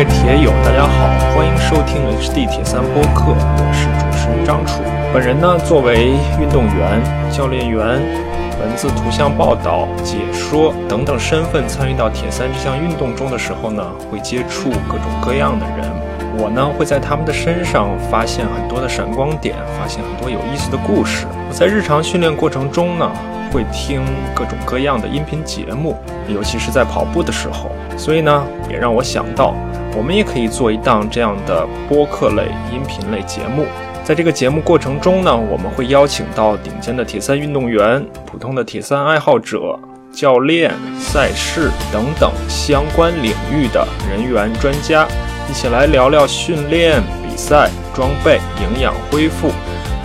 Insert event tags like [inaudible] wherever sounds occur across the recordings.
位铁友，大家好，欢迎收听 HD 铁三播客，我是主持人张楚。本人呢，作为运动员、教练员、文字、图像报道、解说等等身份参与到铁三这项运动中的时候呢，会接触各种各样的人。我呢，会在他们的身上发现很多的闪光点，发现很多有意思的故事。我在日常训练过程中呢，会听各种各样的音频节目，尤其是在跑步的时候。所以呢，也让我想到，我们也可以做一档这样的播客类、音频类节目。在这个节目过程中呢，我们会邀请到顶尖的铁三运动员、普通的铁三爱好者、教练、赛事等等相关领域的人员专家，一起来聊聊训练、比赛、装备、营养恢复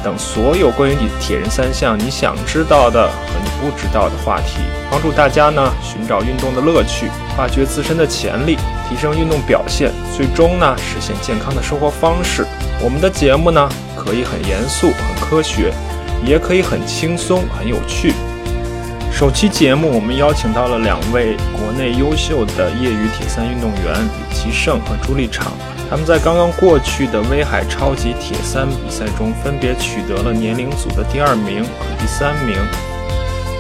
等所有关于你铁人三项你想知道的和你不知道的话题，帮助大家呢寻找运动的乐趣。发掘自身的潜力，提升运动表现，最终呢实现健康的生活方式。我们的节目呢可以很严肃、很科学，也可以很轻松、很有趣。首期节目我们邀请到了两位国内优秀的业余铁三运动员李奇胜和朱立场，他们在刚刚过去的威海超级铁三比赛中分别取得了年龄组的第二名和第三名。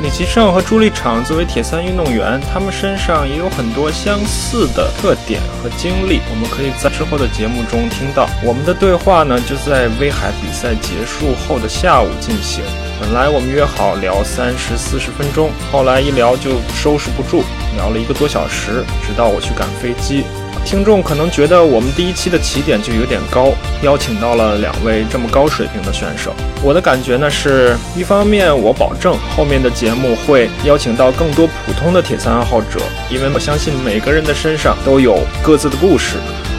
李奇胜和朱立场作为铁三运动员，他们身上也有很多相似的特点和经历。我们可以在之后的节目中听到。我们的对话呢，就在威海比赛结束后的下午进行。本来我们约好聊三十四十分钟，后来一聊就收拾不住，聊了一个多小时，直到我去赶飞机。听众可能觉得我们第一期的起点就有点高，邀请到了两位这么高水平的选手。我的感觉呢是，一方面我保证后面的节目会邀请到更多普通的铁三爱好者，因为我相信每个人的身上都有各自的故事。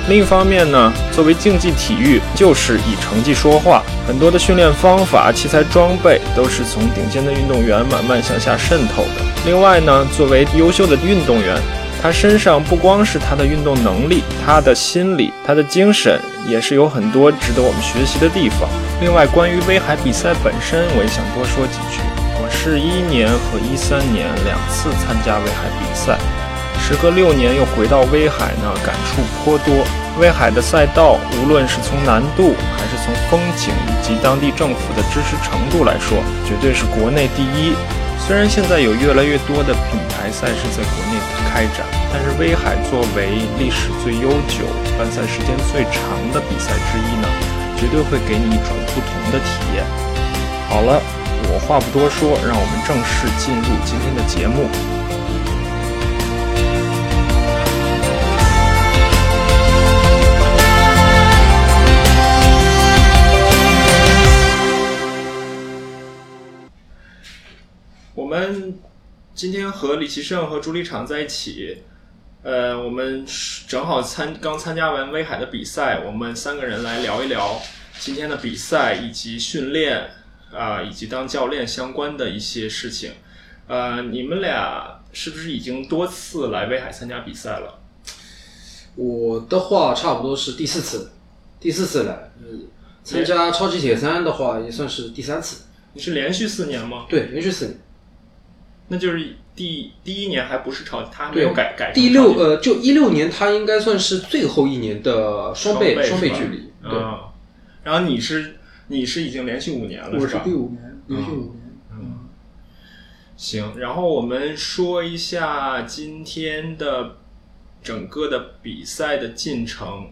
另一方面呢，作为竞技体育，就是以成绩说话，很多的训练方法、器材装备都是从顶尖的运动员慢慢向下渗透的。另外呢，作为优秀的运动员。他身上不光是他的运动能力，他的心理、他的精神也是有很多值得我们学习的地方。另外，关于威海比赛本身，我也想多说几句。我是一年和一三年两次参加威海比赛，时隔六年又回到威海呢，感触颇多。威海的赛道，无论是从难度，还是从风景以及当地政府的支持程度来说，绝对是国内第一。虽然现在有越来越多的品牌赛事在国内开展，但是威海作为历史最悠久、办赛时间最长的比赛之一呢，绝对会给你一种不同的体验。好了，我话不多说，让我们正式进入今天的节目。们今天和李奇胜和朱立场在一起，呃，我们正好参刚参加完威海的比赛，我们三个人来聊一聊今天的比赛以及训练啊，以及当教练相关的一些事情。呃，你们俩是不是已经多次来威海参加比赛了？我的话差不多是第四次，第四次来，参加超级铁三的话也算是第三次。你是连续四年吗？对，连续四年。那就是第第一年还不是超，他没有改改。第六呃，就一六年，他应该算是最后一年的双倍双倍距离。对。然后你是你是已经连续五年了，是吧？第五年，连续五年。嗯。行，然后我们说一下今天的整个的比赛的进程。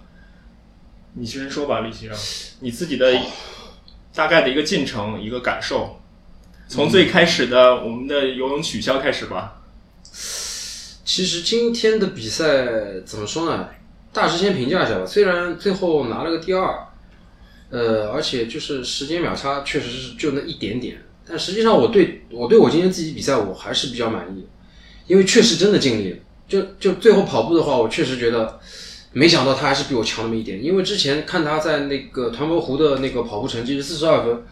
你先说吧，李先生，你自己的大概的一个进程，一个感受。从最开始的我们的游泳取消开始吧。其实今天的比赛怎么说呢？大致先评价一下吧。虽然最后拿了个第二，呃，而且就是时间秒差确实是就那一点点，但实际上我对我对我今天自己比赛我还是比较满意，因为确实真的尽力了。就就最后跑步的话，我确实觉得没想到他还是比我强那么一点。因为之前看他在那个团泊湖的那个跑步成绩是四十二分。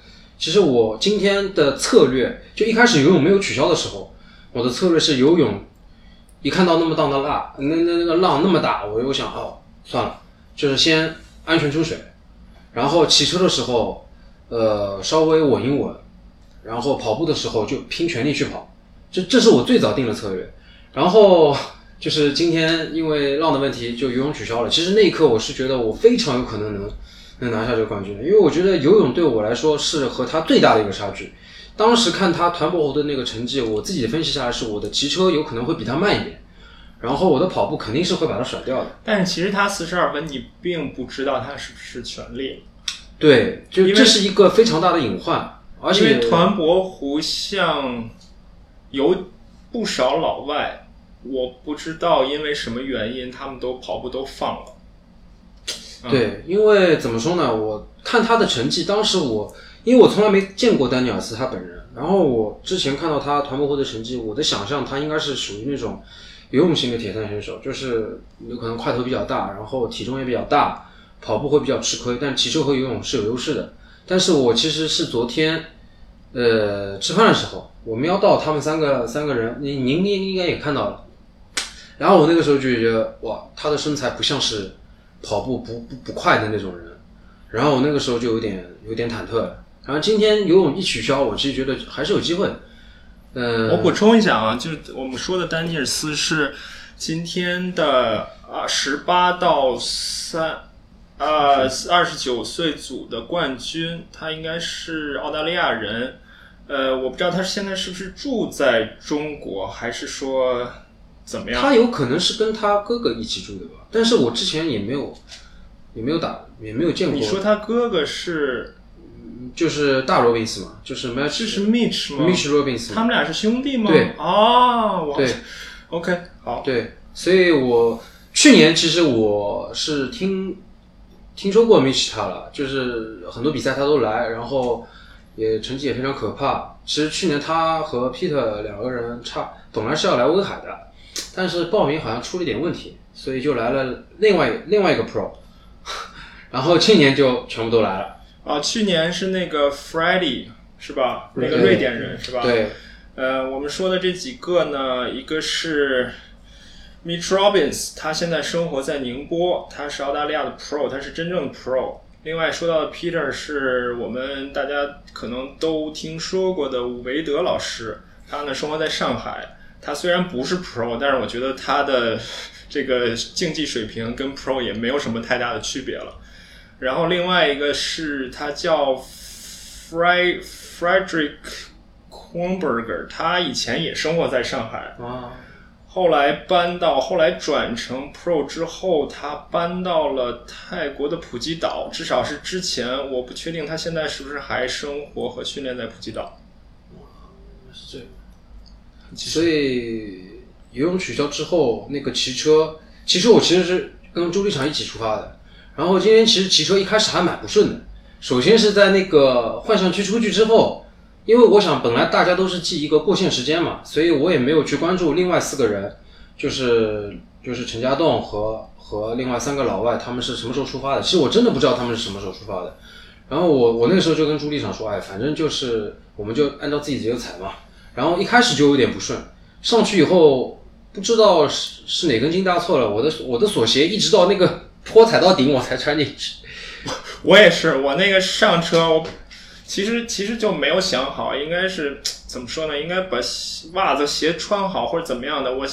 其实我今天的策略，就一开始游泳没有取消的时候，我的策略是游泳，一看到那么大的浪，那那那个浪那么大，我又想哦，算了，就是先安全出水，然后骑车的时候，呃，稍微稳一稳，然后跑步的时候就拼全力去跑，这这是我最早定的策略。然后就是今天因为浪的问题就游泳取消了。其实那一刻我是觉得我非常有可能能能拿下这个冠军的，因为我觉得游泳对我来说是和他最大的一个差距。当时看他团泊湖的那个成绩，我自己分析下来是我的骑车有可能会比他慢一点，然后我的跑步肯定是会把他甩掉的。但是其实他四十二分，你并不知道他是不是全力，对，就这是一个非常大的隐患，而因为且团泊湖像有不少老外，我不知道因为什么原因，他们都跑步都放了。对，因为怎么说呢？我看他的成绩，当时我因为我从来没见过丹尼尔斯他本人，然后我之前看到他团博会的成绩，我的想象他应该是属于那种游泳型的铁三选手，就是有可能块头比较大，然后体重也比较大，跑步会比较吃亏，但骑车和游泳是有优势的。但是我其实是昨天，呃，吃饭的时候，我瞄到他们三个三个人，您您您应该也看到了。然后我那个时候就觉得，哇，他的身材不像是跑步不不不快的那种人，然后我那个时候就有点有点忐忑了。然后今天游泳一取消，我其实觉得还是有机会嗯。呃，我补充一下啊，就是我们说的丹尼尔斯是今天的啊十八到三呃二十九岁组的冠军，他应该是澳大利亚人。呃，我不知道他现在是不是住在中国，还是说怎么样？他有可能是跟他哥哥一起住的吧，但是我之前也没有也没有打也没有见过。你说他哥哥是就是大罗宾斯嘛，就是 Mitch 这是 Mitch 吗？Mitch Robinson，他们俩是兄弟吗？对。哦，对。OK 好，对，所以我去年其实我是听听说过 Mitch 他了，就是很多比赛他都来，然后也成绩也非常可怕。其实去年他和 Peter 两个人差，本来是要来威海的，但是报名好像出了点问题，所以就来了另外另外一个 Pro，[laughs] 然后去年就全部都来了。啊，去年是那个 Freddie 是吧？那个瑞典人是吧？。对，呃，我们说的这几个呢，一个是 Mitch Robbins，他现在生活在宁波，他是澳大利亚的 Pro，他是真正的 Pro。另外说到的 Peter 是我们大家可能都听说过的伍维德老师，他呢生活在上海。他虽然不是 Pro，但是我觉得他的这个竞技水平跟 Pro 也没有什么太大的区别了。然后另外一个是他叫 Fry Frederick Kronberger，他以前也生活在上海，啊，后来搬到后来转成 Pro 之后，他搬到了泰国的普吉岛，至少是之前我不确定他现在是不是还生活和训练在普吉岛。是这样。所以游泳取消之后，那个骑车，骑车我其实是跟朱立场一起出发的。然后今天其实骑车一开始还蛮不顺的。首先是在那个换上区出去之后，因为我想本来大家都是记一个过线时间嘛，所以我也没有去关注另外四个人，就是就是陈家栋和和另外三个老外他们是什么时候出发的。其实我真的不知道他们是什么时候出发的。然后我我那个时候就跟朱立场说，哎，反正就是我们就按照自己节奏踩嘛。然后一开始就有点不顺，上去以后不知道是是哪根筋搭错了，我的我的锁鞋一直到那个 [laughs] 坡踩到顶我才穿进去。[laughs] 我也是，我那个上车，我其实其实就没有想好，应该是怎么说呢？应该把袜子鞋穿好或者怎么样的。我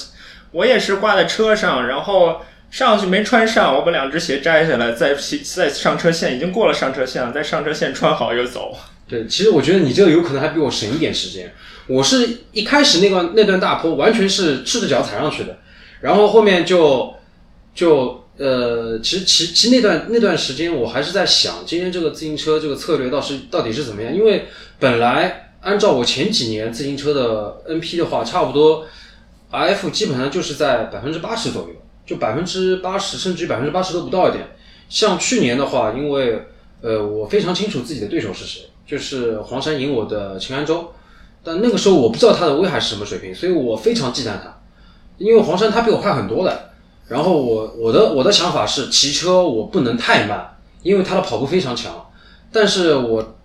我也是挂在车上，然后上去没穿上，我把两只鞋摘下来，在在上车线已经过了上车线了，在上车线穿好又走。对，其实我觉得你这个有可能还比我省一点时间。我是一开始那段那段大坡完全是赤着脚踩上去的，然后后面就就呃，其实其其那段那段时间我还是在想，今天这个自行车这个策略到是到底是怎么样？因为本来按照我前几年自行车的 NP 的话，差不多 F 基本上就是在百分之八十左右，就百分之八十甚至于百分之八十都不到一点。像去年的话，因为呃我非常清楚自己的对手是谁，就是黄山赢我的秦安洲。但那个时候我不知道他的威海是什么水平，所以我非常忌惮他，因为黄山他比我快很多的。然后我我的我的想法是骑车我不能太慢，因为他的跑步非常强。但是我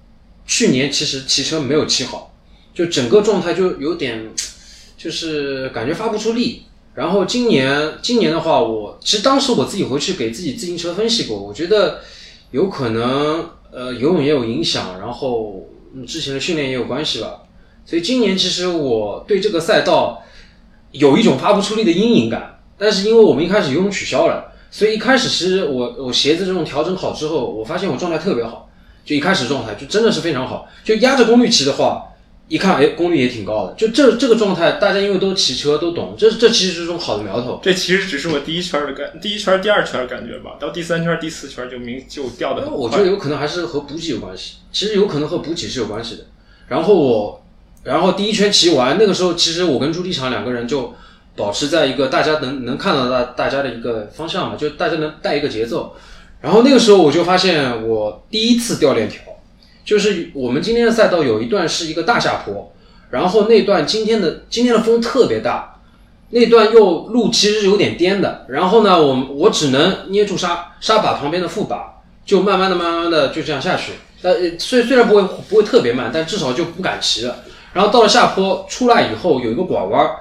去年其实骑车没有骑好，就整个状态就有点，就是感觉发不出力。然后今年今年的话我，其实当时我自己回去给自己自行车分析过，我觉得有可能呃游泳也有影响，然后、之前的训练也有关系吧。所以今年其实我对这个赛道有一种发不出力的阴影感，但是因为我们一开始游泳取消了，所以一开始其实我我鞋子这种调整好之后，我发现我状态特别好，就一开始状态就真的是非常好。就压着功率骑的话，一看哎功率也挺高的，就这这个状态，大家因为都骑车都懂，这这其实是种好的苗头。这其实只是我第一圈的感，第一圈、第二圈的感觉吧。到第三圈、第四圈就明就掉的很快。我觉得有可能还是和补给有关系，其实有可能和补给是有关系的。然后我，然后第一圈骑完，那个时候其实我跟朱立场两个人就保持在一个大家能能看到大大家的一个方向嘛，就大家能带一个节奏。然后那个时候我就发现我第一次掉链条，就是我们今天的赛道有一段是一个大下坡，然后那段今天的今天的风特别大，那段又路其实有点颠的，然后呢，我我只能捏住刹刹把旁边的副把，就慢慢的、慢慢的就这样下去。呃，虽虽然不会不会特别慢，但至少就不敢骑了。然后到了下坡出来以后，有一个拐弯儿，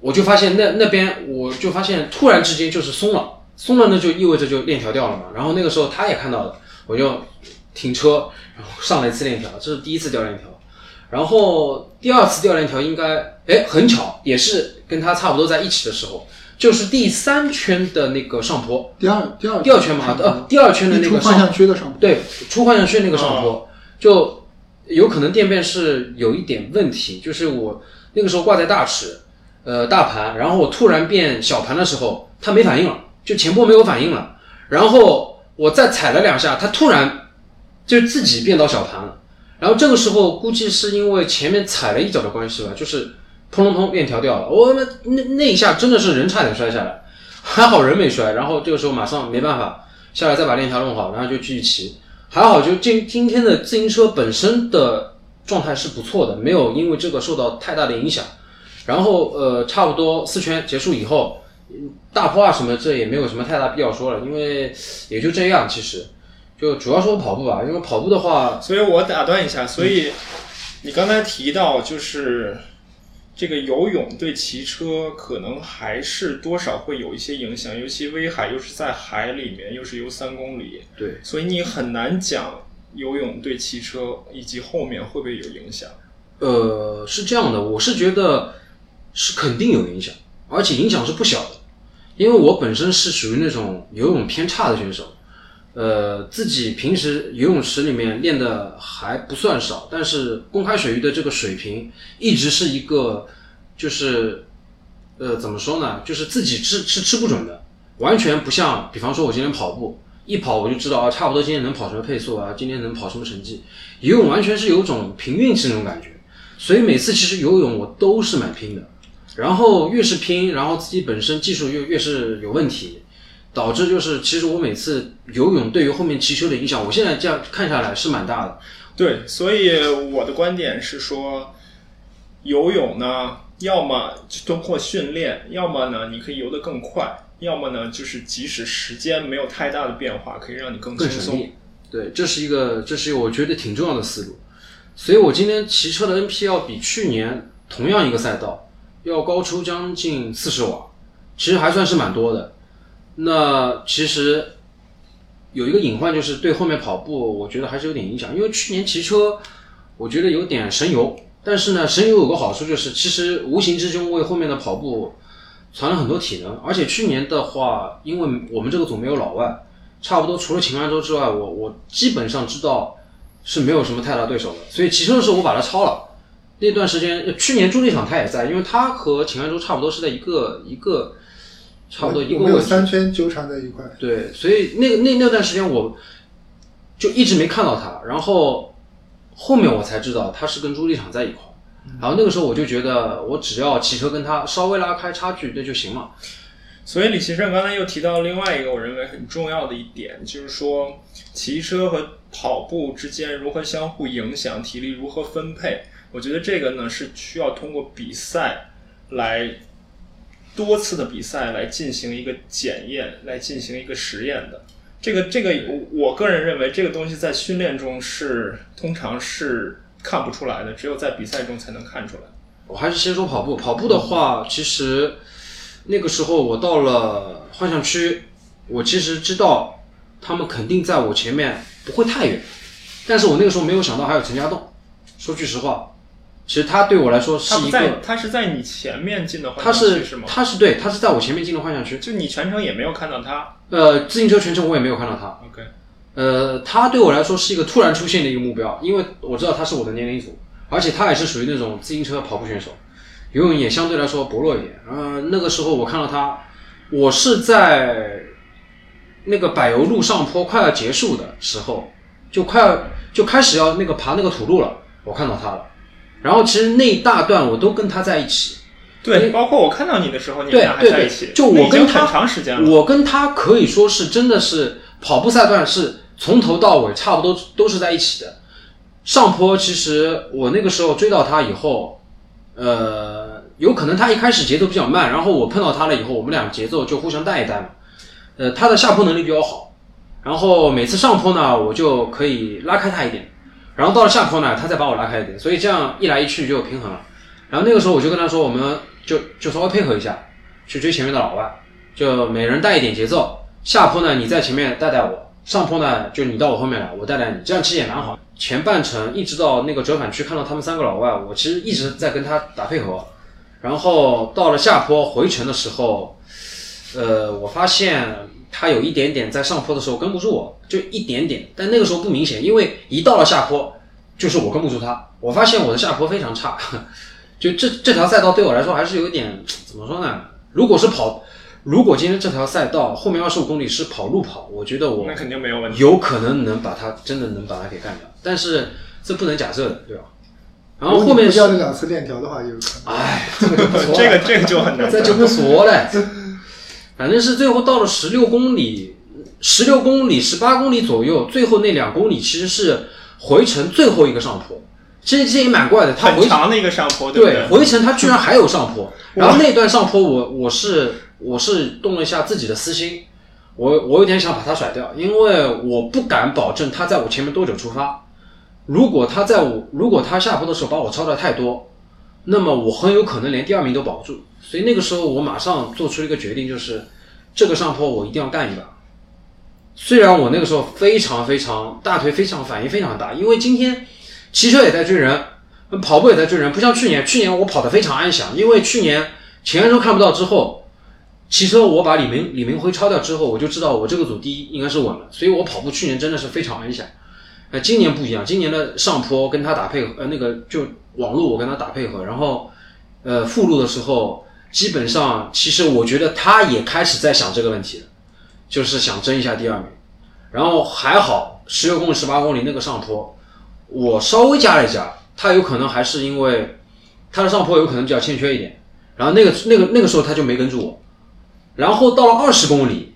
我就发现那那边我就发现突然之间就是松了，松了那就意味着就链条掉了嘛。然后那个时候他也看到了，我就停车，然后上了一次链条，这是第一次掉链条。然后第二次掉链条应该，哎，很巧，也是跟他差不多在一起的时候，就是第三圈的那个上坡，第二第二第二圈嘛，呃，第二圈的那个上出幻象区的上坡，对，出换向区那个上坡，就有可能电变是有一点问题，就是我那个时候挂在大尺，呃，大盘，然后我突然变小盘的时候，它没反应了，就前波没有反应了，然后我再踩了两下，它突然就自己变到小盘了，然后这个时候估计是因为前面踩了一脚的关系吧，就是砰砰砰链条掉了，我那那那一下真的是人差点摔下来，还好人没摔，然后这个时候马上没办法下来再把链条弄好，然后就继续骑。还好，就今今天的自行车本身的状态是不错的，没有因为这个受到太大的影响。然后呃，差不多四圈结束以后，大坡啊什么这也没有什么太大必要说了，因为也就这样。其实就主要说跑步吧，因为跑步的话，所以我打断一下，所以你刚才提到就是这个游泳对骑车可能还是多少会有一些影响，尤其威海又是在海里面，又是游三公里，对，所以你很难讲游泳对骑车以及后面会不会有影响。呃，是这样的，我是觉得是肯定有影响，而且影响是不小的。因为我本身是属于那种游泳偏差的选手，呃，自己平时游泳池里面练的还不算少，但是公开水域的这个水平一直是一个，就是，呃，怎么说呢，就是自己吃是吃不准的，完全不像，比方说我今天跑步，一跑我就知道啊，差不多今天能跑什么配速啊，今天能跑什么成绩，游泳完全是有种凭运气那种感觉。所以每次其实游泳我都是蛮拼的，然后越是拼，然后自己本身技术越越是有问题，导致就是其实我每次游泳对于后面骑车的影响，我现在这样看下来是蛮大的。对，所以我的观点是说，游泳呢，要么通过训练，要么呢你可以游得更快，要么呢就是即使时间没有太大的变化，可以让你更轻松。对，这是一个，这是一个我觉得挺重要的思路。所以我今天骑车的 NP 要比去年同样一个赛道要高出将近四十瓦，其实还算是蛮多的。那其实有一个隐患就是对后面跑步，我觉得还是有点影响，因为去年骑车我觉得有点神游，但是呢，神游有个好处就是其实无形之中为后面的跑步传了很多体能，而且去年的话，因为我们这个组没有老外。差不多除了秦安州之外，我我基本上知道是没有什么太大对手的，所以骑车的时候我把他超了。那段时间，去年朱立场他也在，因为他和秦安州差不多是在一个一个差不多一个我们有。三圈纠缠在一块。对，所以那个那那段时间我就一直没看到他，然后后面我才知道他是跟朱立场在一块。然后那个时候我就觉得，我只要骑车跟他稍微拉开差距，那就行了。所以李奇胜刚才又提到另外一个我认为很重要的一点，就是说骑车和跑步之间如何相互影响，体力如何分配。我觉得这个呢是需要通过比赛来多次的比赛来进行一个检验，来进行一个实验的。这个这个我我个人认为这个东西在训练中是通常是看不出来的，只有在比赛中才能看出来。我还是先说跑步。跑步的话，其实那个时候我到了幻象区，我其实知道他们肯定在我前面不会太远，但是我那个时候没有想到还有陈家栋。说句实话，其实他对我来说是他不在，一个，他是在你前面进的换他是向区是吗？他是对，他是在我前面进的幻想区。就你全程也没有看到他。呃，自行车全程我也没有看到他。OK，呃，他对我来说是一个突然出现的一个目标，因为我知道他是我的年龄组，而且他也是属于那种自行车跑步选手，游泳也相对来说薄弱一点。呃，那个时候我看到他，我是在那个柏油路上坡快要结束的时候，就快要就开始要那个爬那个土路了，我看到他了。然后其实那一大段我都跟他在一起，对，包括我看到你的时候，你们俩还在一起，就我跟他很长时间了。我跟他可以说是真的是跑步赛段是从头到尾差不多都是在一起的。上坡其实我那个时候追到他以后，呃，有可能他一开始节奏比较慢，然后我碰到他了以后，我们俩节奏就互相带一带嘛。呃，他的下坡能力比较好，然后每次上坡呢，我就可以拉开他一点，然后到了下坡呢，他再把我拉开一点，所以这样一来一去就平衡了。然后那个时候我就跟他说，我们就就稍微配合一下，去追前面的老外，就每人带一点节奏。下坡呢，你在前面带带我；上坡呢，就你到我后面来，我带带你。这样其实也蛮好。前半程一直到那个折返区，看到他们三个老外，我其实一直在跟他打配合。然后到了下坡回程的时候，呃，我发现他有一点点在上坡的时候跟不住我，就一点点，但那个时候不明显，因为一到了下坡，就是我跟不住他。我发现我的下坡非常差，[laughs] 就这这条赛道对我来说还是有一点 [tsk] 怎么说呢？如果是跑，如果今天这条赛道后面二十五公里是跑路跑，我觉得我那肯定没有问题。有可能能把他真的能把他给干掉，但是这不能假设的，对吧？然后后面是如果你不掉，那两次链条的话，有可能。哎，[laughs] 这个就不说了这个这个就很难 [laughs] 这就不说了。反正是最后到了十六公里，十六公里、十八公里左右，最后那两公里其实是回程最后一个上坡。其实这也蛮怪的，他回很长的一个上坡，对回程他居然还有上坡，[laughs] 然后那段上坡我我是我是动了一下自己的私心，我我有点想把他甩掉，因为我不敢保证他在我前面多久出发。如果他在我如果他下坡的时候把我超的太多，那么我很有可能连第二名都保不住。所以那个时候我马上做出一个决定，就是这个上坡我一定要干一把。虽然我那个时候非常非常大腿非常反应非常大，因为今天骑车也在追人，跑步也在追人，不像去年，去年我跑得非常安详，因为去年前安州看不到之后，骑车我把李明李明辉超掉之后，我就知道我这个组第一应该是稳了，所以我跑步去年真的是非常安详。呃，今年不一样，今年的上坡跟他打配合，呃，那个就网路我跟他打配合，然后呃附路的时候，基本上其实我觉得他也开始在想这个问题了，就是想争一下第二名。然后还好，十六公里、十八公里那个上坡，我稍微加了一加，他有可能还是因为他的上坡有可能比较欠缺一点，然后那个那个那个时候他就没跟住我，然后到了二十公里，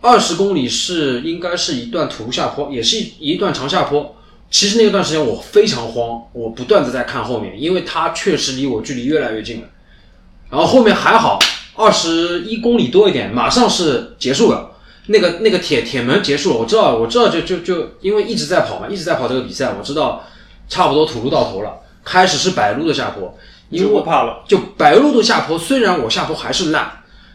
二十公里是应该是一段土路下坡，也是一一段长下坡。其实那段时间我非常慌，我不断的在看后面，因为它确实离我距离越来越近了。然后后面还好，二十一公里多一点，马上是结束了。那个那个铁铁门结束了，我知道，我知道就就就因为一直在跑嘛，一直在跑这个比赛，我知道差不多土路到头了，开始是柏路的下坡，因就为我怕了。就柏路的下坡，虽然我下坡还是烂，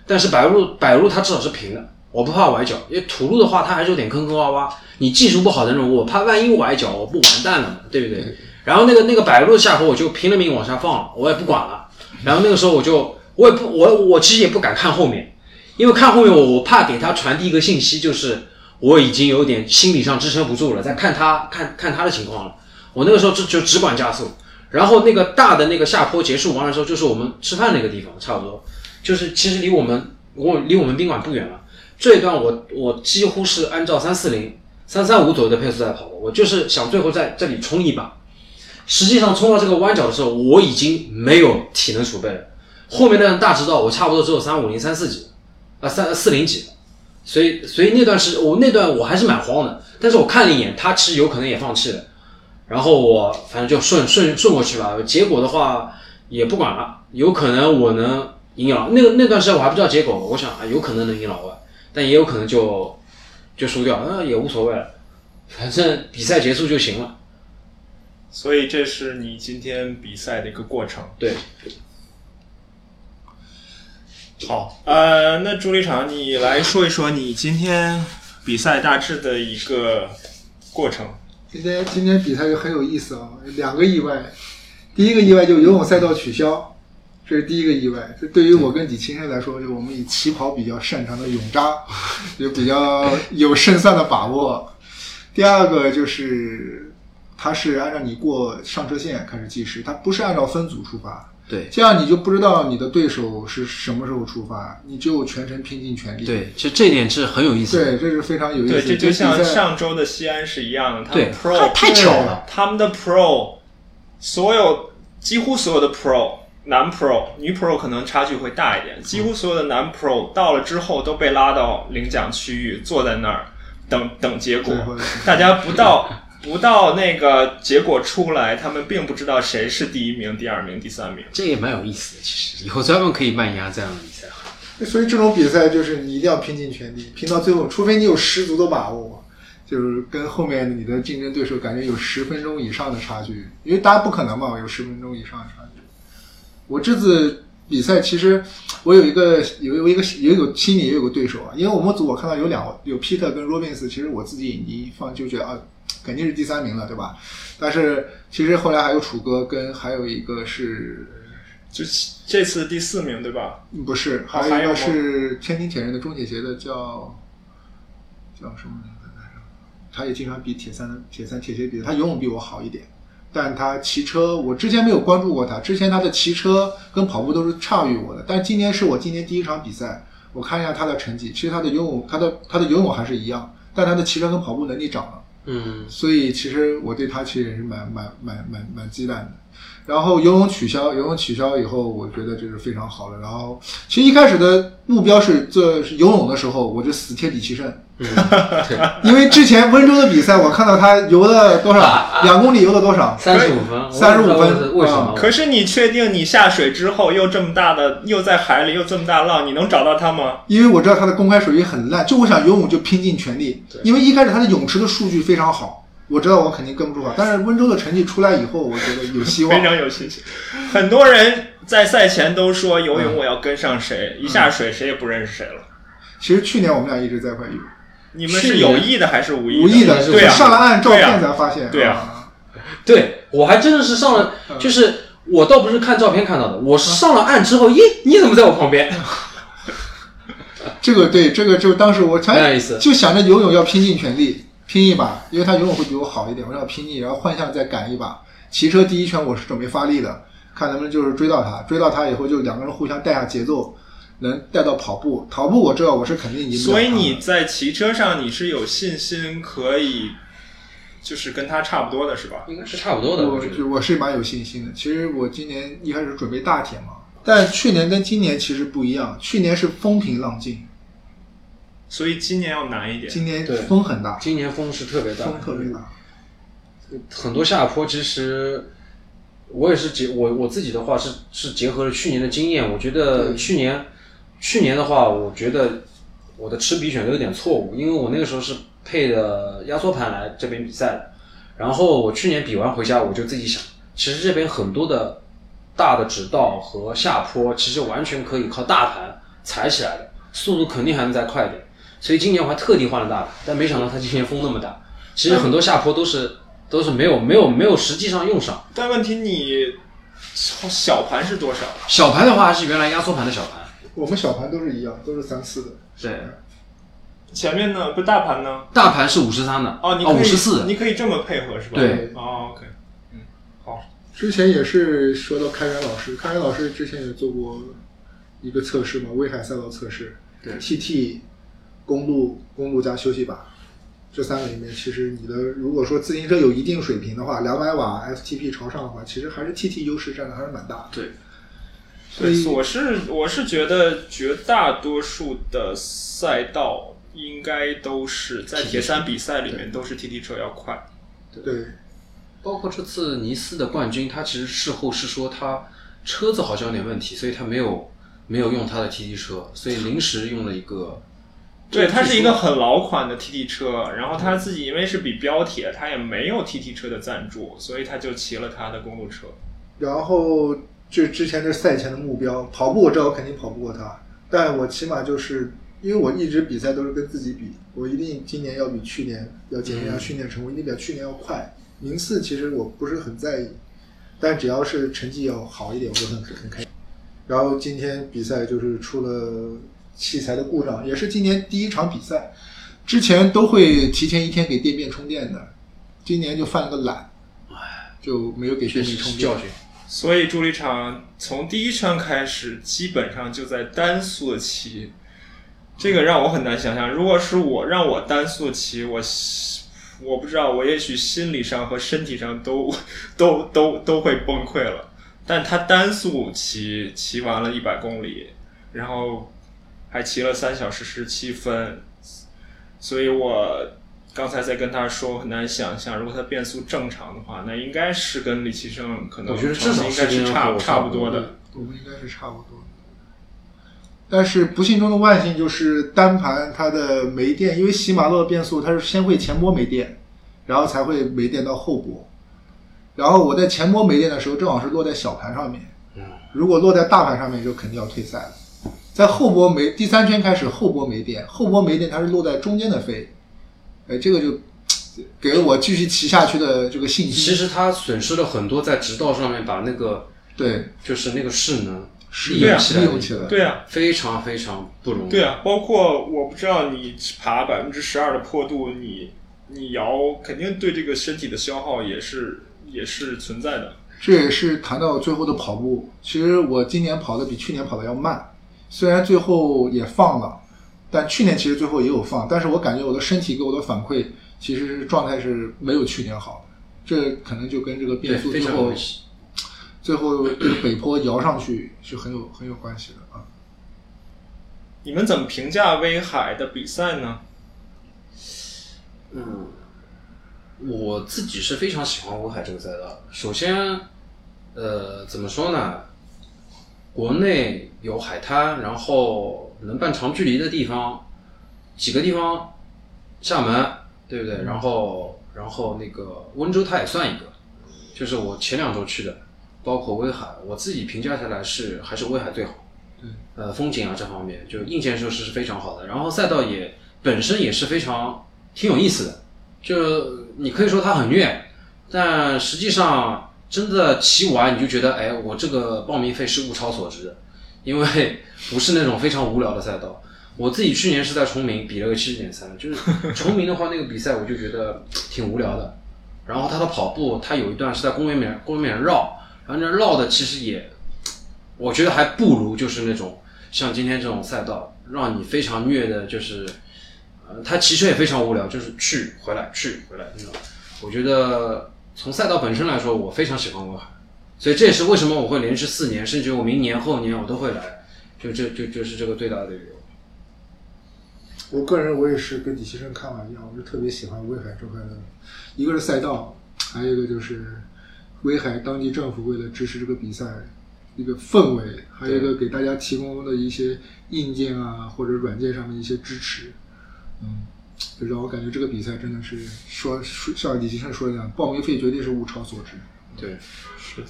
但是柏路柏路它至少是平的，我不怕崴脚。因为土路的话，它还是有点坑坑洼洼。你技术不好的那种，我怕万一崴脚，我不完蛋了嘛，对不对？然后那个那个柏油路的下坡，我就拼了命往下放了，我也不管了。然后那个时候我就我也不我我其实也不敢看后面，因为看后面我我怕给他传递一个信息，就是我已经有点心理上支撑不住了，在看他看 [laughs] 看他的情况了。我那个时候就就只管加速，然后那个大的那个下坡结束完了之后，就是我们吃饭那个地方，差不多，就是其实离我们我离我们宾馆不远了。这一段我我几乎是按照三四零、三三五左右的配速在跑，我就是想最后在这里冲一把。实际上冲到这个弯角的时候，我已经没有体能储备了。后面那段大直道，我差不多只有三五零、三四几，啊三四零几，所以所以那段是我那段我还是蛮慌的。但是我看了一眼，他其实有可能也放弃了。然后我反正就顺顺顺过去吧。结果的话也不管了，有可能我能赢老那个那段时间我还不知道结果，我想啊有可能能赢老外，但也有可能就就输掉，那也无所谓了，反正比赛结束就行了。所以这是你今天比赛的一个过程。对，好，呃，那朱立场，你来说一说你今天比赛大致的一个过程。今天今天比赛就很有意思啊，两个意外，第一个意外就游泳赛道取消，这是第一个意外。这对于我跟李青山来说，就我们以起跑比较擅长的泳扎，[laughs] 就比较有胜算的把握。第二个就是，它是按照你过上车线开始计时，它不是按照分组出发。对这样你就不知道你的对手是什么时候出发，你就全程拼尽全力。对，其实这一点是很有意思的。对，这是非常有意思。对，这就像上周的西安是一样的，他 Pro 太巧了他们的 Pro 所有几乎所有的 Pro 男 Pro 女 Pro 可能差距会大一点，几乎所有的男 Pro 到了之后都被拉到领奖区域，坐在那儿等等结果。大家不到不到那个结果出来，他们并不知道谁是第一名、第二名、第三名。这也蛮有意思的。其实以后专门可以慢压这样的比赛。所以这种比赛就是你一定要拼尽全力，拼到最后，除非你有十足的把握，就是跟后面你的竞争对手感觉有十分钟以上的差距，因为大家不可能嘛，有十分钟以上的差距。我这次比赛其实我有一个有有一个也有心里也有个对手啊，因为我们组我看到有两有 Peter 跟 Robbins，其实我自己一放就觉得啊，肯定是第三名了，对吧？但是其实后来还有楚哥跟还有一个是就这次第四名对吧？不是，还还有一个是天津铁人的中铁鞋的叫叫什么名字来着？他也经常比铁三铁三铁鞋比，他游泳比我好一点，但他骑车我之前没有关注过他，之前他的骑车跟跑步都是差于我的，但今年是我今年第一场比赛，我看一下他的成绩，其实他的游泳他的他的游泳还是一样，但他的骑车跟跑步能力涨了。嗯，所以其实我对他其实也是蛮蛮蛮蛮蛮忌惮的。然后游泳取消，游泳取消以后，我觉得这是非常好的。然后其实一开始的目标是这是游泳的时候，我就死贴李奇胜，嗯对，[laughs] 因为之前温州的比赛，我看到他游了多少，两公里游了多少，三十五分，35我也不知道分为什么啊？可是你确定你下水之后又这么大的，又在海里又这么大浪，你能找到他吗？因为我知道他的公开水域很烂，就我想游泳就拼尽全力，因为一开始他的泳池的数据非常好，我知道我肯定跟不住他，但是温州的成绩出来以后，我觉得有希望 [laughs] 非。常有信心。很多人在赛前都说游泳我要跟上谁，一下水谁也不认识谁了。其实去年我们俩一直在块游。你们是有意的还是无意的？无意的，对啊，上了岸照片才发现。对啊啊，对我还真的是上了，就是我倒不是看照片看到的，我是上了岸之后，咦，你怎么在我旁边？这个对，这个就当时我 [laughs] 才意思就想着游泳要拼尽全力，拼一把，因为他游泳会比我好一点，我要拼一，然后幻象再赶一把。骑车第一圈我是准备发力的，看能不能就是追到他，追到他以后就两个人互相带下节奏，能带到跑步。跑步我知道我是肯定赢不了他。所以你在骑车上你是有信心可以，就是跟他差不多的是吧？应该是差不多的，我我是蛮有信心的。其实我今年一开始准备大铁嘛，但去年跟今年其实不一样，去年是风平浪静，所以今年要难一点。今年对风很大，今年风是特别大，风特别大。很多下坡，其实我也是结我我自己的话是是结合了去年的经验，我觉得去年去年的话，我觉得我的吃笔选择有点错误，因为我那个时候是配的压缩盘来这边比赛的，然后我去年比完回家，我就自己想，其实这边很多的大的直道和下坡，其实完全可以靠大盘踩起来的，速度肯定还能再快一点。所以今年我还特地换了大的，但没想到它今年风那么大。其实很多下坡都是都是没有没有没有实际上用上。但问题你小盘是多少？小盘的话还是原来压缩盘的小盘，我们小盘都是一样，都是三四的。对，前面呢？不大盘呢？大盘是五十三的，哦，你可以五十四，你可以这么配合是吧？对。哦，OK，嗯，好。之前也是说到开源老师，开源老师之前也做过一个测试嘛，威海赛道测试，对，TT、公路、公路加休息把，这三个里面，其实你的如果说自行车有一定水平的话，两百瓦 FTP 朝上的话，其实还是 TT 优势占的还是蛮大的。对，所以我是我是觉得绝大多数的赛道应该都是在铁三比赛里面都是 TT 车要快。对包括这次尼斯的冠军，他其实事后是说他车子好像有点问题，所以他没有没有用他的 TT 车，所以临时用了一个。对，它是一个很老款的 TT 车，然后他自己因为是比标铁，他也没有 TT 车的赞助，所以他就骑了他的公路车。然后这之前这赛前的目标，跑步我知道我肯定跑不过他，但我起码就是因为我一直比赛都是跟自己比，我一定今年要比去年要检验一下训练成果，一定比去年要快。名次其实我不是很在意，但只要是成绩要好一点，我就很很开心。然后今天比赛就是出了器材的故障，也是今年第一场比赛。之前都会提前一天给电变充电的，今年就犯了个懒，就没有给确电变充电教。训。所以助力场从第一圈开始，基本上就在单速的骑，这个让我很难想象。如果是我让我单速骑，我我不知道，我也许心理上和身体上都都都都会崩溃了。但他单速骑骑完了一百公里，然后还骑了三小时十七分，所以我刚才在跟他说，我很难想象，如果他变速正常的话，那应该是跟李奇胜可能我觉得应该是差差不多的。我们应该是差不多。但是不幸中的万幸就是单盘它的没电，因为禧马洛变速它是先会前波没电，然后才会没电到后波。然后我在前波没电的时候，正好是落在小盘上面。嗯，如果落在大盘上面，就肯定要退赛了。在后波没第三圈开始，后波没电，后波没电，它是落在中间的飞，哎，这个就给了我继续骑下去的这个信心。其实他损失了很多在直道上面把那个对，就是那个势能是利用起来的利用起来对啊，非常非常不容易。对啊，包括我不知道你爬百分之十二的坡度，你你摇肯定对这个身体的消耗也是也是存在的。这也是谈到最后的跑步。其实我今年跑的比去年跑的要慢，虽然最后也放了，但去年其实最后也有放，但是我感觉我的身体给我的反馈其实状态是没有去年好的。这可能就跟这个，变速最后。最后这个北坡摇上去是很有很有关系的啊。你们怎么评价威海的比赛呢？嗯，我自己是非常喜欢威海这个赛道。首先，呃，怎么说呢？国内有海滩，然后能办长距离的地方，几个地方，厦门，对不对？然后，然后那个温州它也算一个，就是我前两周去的，包括威海，我自己评价下来是还是威海最好。呃，风景啊这方面，就硬件设施是非常好的，然后赛道也本身也是非常挺有意思的，就你可以说它很虐，但实际上真的骑完你就觉得，哎，我这个报名费是物超所值的，因为 [laughs] 不是那种非常无聊的赛道。我自己去年是在崇明比了个七十点三，就是 [laughs] 崇明的话那个比赛我就觉得挺无聊的，然后他的跑步，他有一段是在公园里面公园里面绕，然后那绕的其实也，我觉得还不如就是那种像今天这种赛道，让你非常虐的，就是，呃，他骑车也非常无聊，就是去回来去回来那种。我觉得从赛道本身来说，我非常喜欢威海，所以这也是为什么我会连续四年，甚至我明年后年我都会来，就这就就是这个最大的理由。我个人我也是跟李奇生看法一样，我是特别喜欢威海这块的，一个是赛道，还有一个就是威海当地政府为了支持这个比赛一个氛围，还有一个给大家提供的一些硬件啊或者软件上的一些支持，嗯，就让我感觉这个比赛真的是说说像李奇生说的那样，报名费绝对是物超所值。对，是的。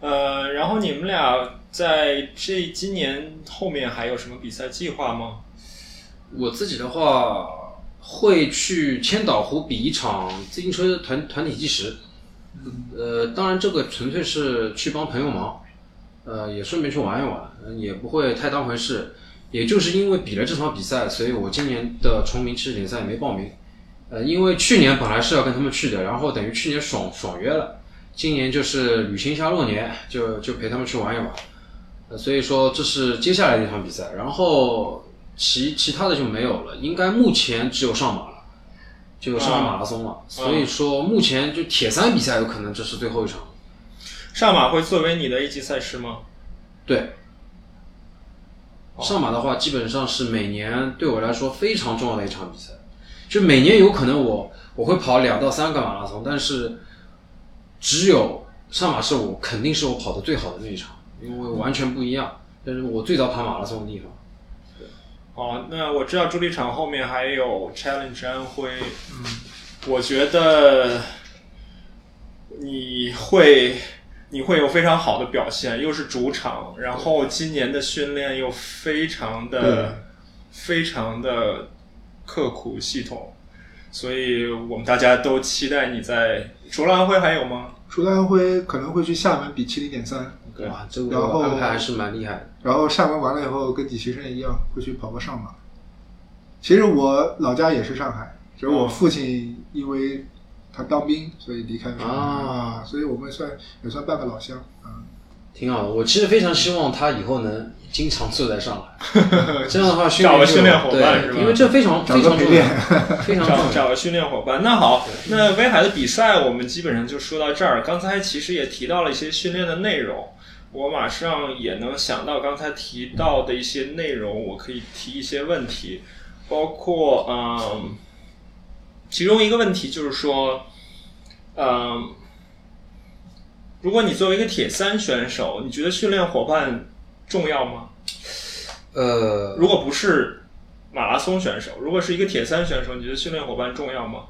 呃，然后你们俩在这今年后面还有什么比赛计划吗？我自己的话会去千岛湖比一场自行车团团体计时，呃，当然这个纯粹是去帮朋友忙，呃，也顺便去玩一玩，也不会太当回事。也就是因为比了这场比赛，所以我今年的崇明七十点赛没报名。呃，因为去年本来是要跟他们去的，然后等于去年爽爽约了，今年就是旅行一下过年，就就陪他们去玩一玩。呃，所以说这是接下来的一场比赛，然后其其他的就没有了，应该目前只有上马了，就上海马拉松了。所以说目前就铁三比赛有可能这是最后一场。上马会作为你的一级赛事吗？对，上马的话基本上是每年对我来说非常重要的一场比赛，就每年有可能我我会跑两到三个马拉松，但是只有上马是我肯定是我跑的最好的那一场，因为完全不一样，但是我最早跑马拉松的地方。哦，那我知道助力场后面还有 Challenge 安徽，嗯，我觉得你会你会有非常好的表现，又是主场，然后今年的训练又非常的非常的刻苦系统，所以我们大家都期待你在除了安徽还有吗？除了安徽，可能会去厦门比七零点三，哇，这个然后安排还是蛮厉害的。然后厦门完了以后，跟李奇生一样，会去跑个上马。其实我老家也是上海，只是我父亲因为他当兵，所以离开了啊所以我们算也算半个老乡啊。挺好的，我其实非常希望他以后能经常坐在上海，[laughs] 这样的话训练就找个训练伙伴是吧，因为这非常非常重要，非常重要。找找个训练伙伴。那好，那威海的比赛我们基本上就说到这儿。刚才其实也提到了一些训练的内容，我马上也能想到刚才提到的一些内容，我可以提一些问题，包括嗯，其中一个问题就是说，嗯，如果你作为一个铁三选手，你觉得训练伙伴重要吗？呃，如果不是马拉松选手，如果是一个铁三选手，你觉得训练伙伴重要吗？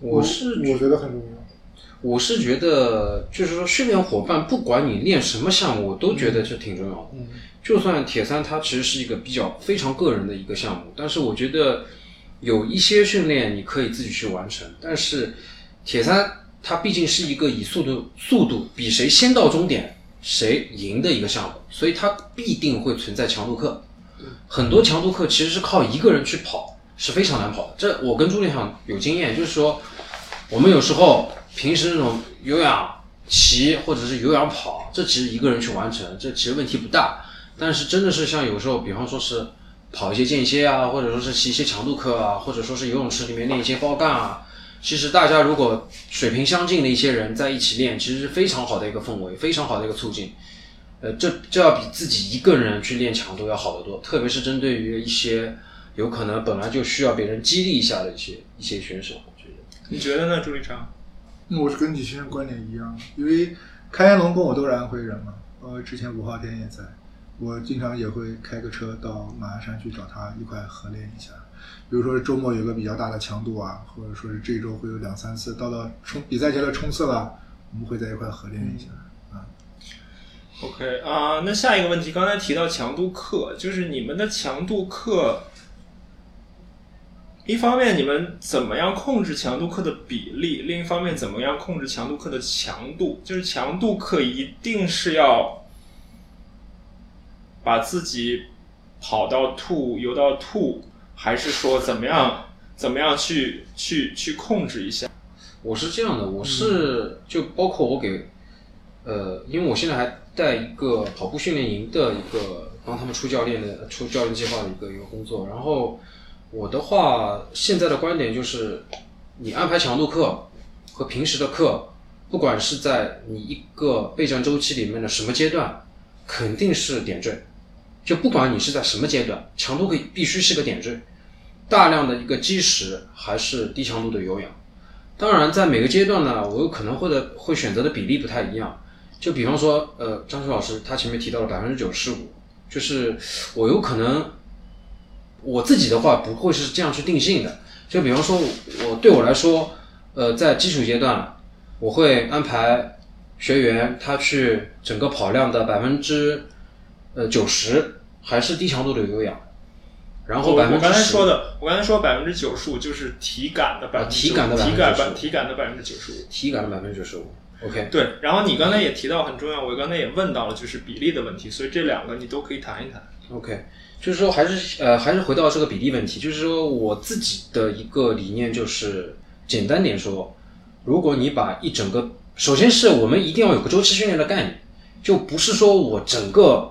我是我觉得很重要。我是觉得，就是说训练伙伴，不管你练什么项目，我都觉得是挺重要的。嗯就算铁三它其实是一个比较非常个人的一个项目，但是我觉得有一些训练你可以自己去完成，但是铁三它毕竟是一个以速度速度比谁先到终点谁赢的一个项目，所以它必定会存在强度课。很多强度课其实是靠一个人去跑是非常难跑的。这我跟朱立航有经验，就是说我们有时候平时那种有氧骑或者是有氧跑，这其实一个人去完成，这其实问题不大。但是真的是像有时候，比方说是跑一些间歇啊，或者说是骑一些强度课啊，或者说是游泳池里面练一些包干啊，其实大家如果水平相近的一些人在一起练，其实是非常好的一个氛围，非常好的一个促进。呃，这这要比自己一个人去练强度要好得多，特别是针对于一些有可能本来就需要别人激励一下的一些一些选手，我觉得。你觉得呢，朱立昌？我是跟李先生观点一样，因为开元龙跟我都是安徽人嘛，呃，之前五号天也在，我经常也会开个车到马鞍山去找他一块合练一下。比如说周末有个比较大的强度啊，或者说是这周会有两三次，到了冲比赛前的冲刺了，我们会在一块合练一下。啊，OK 啊、那下一个问题，刚才提到强度课，就是你们的强度课，一方面你们怎么样控制强度课的比例，另一方面怎么样控制强度课的强度？就是强度课一定是要把自己跑到吐、游到吐，还是说怎么样怎么样去去去控制一下？我是这样的，我是就包括我给，呃，因为我现在还带一个跑步训练营的一个帮他们出教练的出教练计划的一个一个工作，然后我的话现在的观点就是，你安排强度课和平时的课，不管是在你一个备战周期里面的什么阶段，肯定是点缀，就不管你是在什么阶段，强度课必须是个点缀，大量的一个基石还是低强度的有氧。当然，在每个阶段呢，我有可能会的会选择的比例不太一样。就比方说，呃，张春老师他前面提到了百分之九十五，就是我有可能我自己的话不会是这样去定性的。就比方说，我对我来说，呃，在基础阶段，我会安排学员他去整个跑量的百分之呃九十还是低强度的有氧，然后我我百分之刚才说的，我刚才说百分之九十五就是体感的百分之体感的体感95%体感的百分之九十五。体感的百分之九十五。OK，对，然后你刚才也提到很重要，我刚才也问到了，就是比例的问题，所以这两个你都可以谈一谈。OK，就是说还是呃还是回到这个比例问题，就是说我自己的一个理念就是简单点说，如果你把一整个，首先是我们一定要有个周期训练的概念，就不是说我整个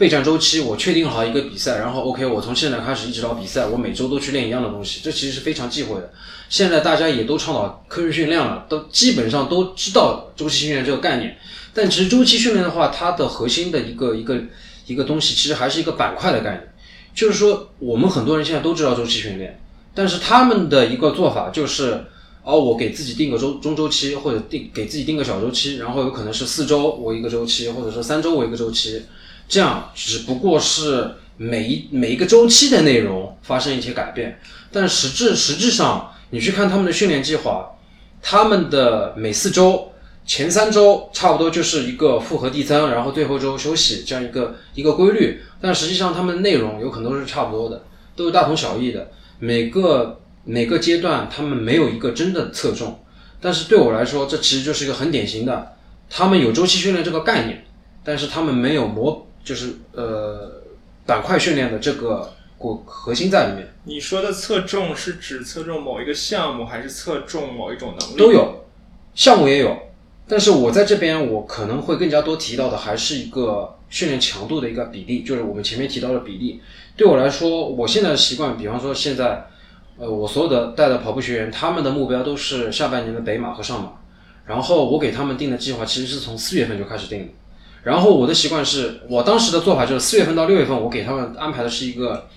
备战周期我确定好一个比赛，然后 OK 我从现在开始一直到比赛，我每周都去练一样的东西，这其实是非常忌讳的。现在大家也都倡导科学训练了，都基本上都知道周期训练这个概念。但其实周期训练的话，它的核心的一个一个一个东西，其实还是一个板块的概念。就是说，我们很多人现在都知道周期训练，但是他们的一个做法就是，哦，我给自己定个周中周期，或者定给自己定个小周期，然后有可能是四周为一个周期，或者说三周为一个周期，这样只不过是每一每一个周期的内容发生一些改变，但实质实质上，你去看他们的训练计划，他们的每四周。前三周差不多就是一个复合递增，然后最后周休息这样一个一个规律，但实际上他们的内容有可能是差不多的，都是大同小异的。每个每个阶段他们没有一个真的侧重，但是对我来说，这其实就是一个很典型的，他们有周期训练这个概念，但是他们没有模，就是呃板块训练的这个骨核心在里面。你说的侧重是指侧重某一个项目，还是侧重某一种能力？都有，项目也有，但是我在这边我可能会更加多提到的还是一个训练强度的一个比例，就是我们前面提到的比例。对我来说，我现在的习惯，比方说现在，呃，我所有的带的跑步学员，他们的目标都是下半年的北马和上马，然后我给他们定的计划其实是从四月份就开始定的。然后我的习惯是我当时的做法就是四月份到六月份，我给他们安排的是一个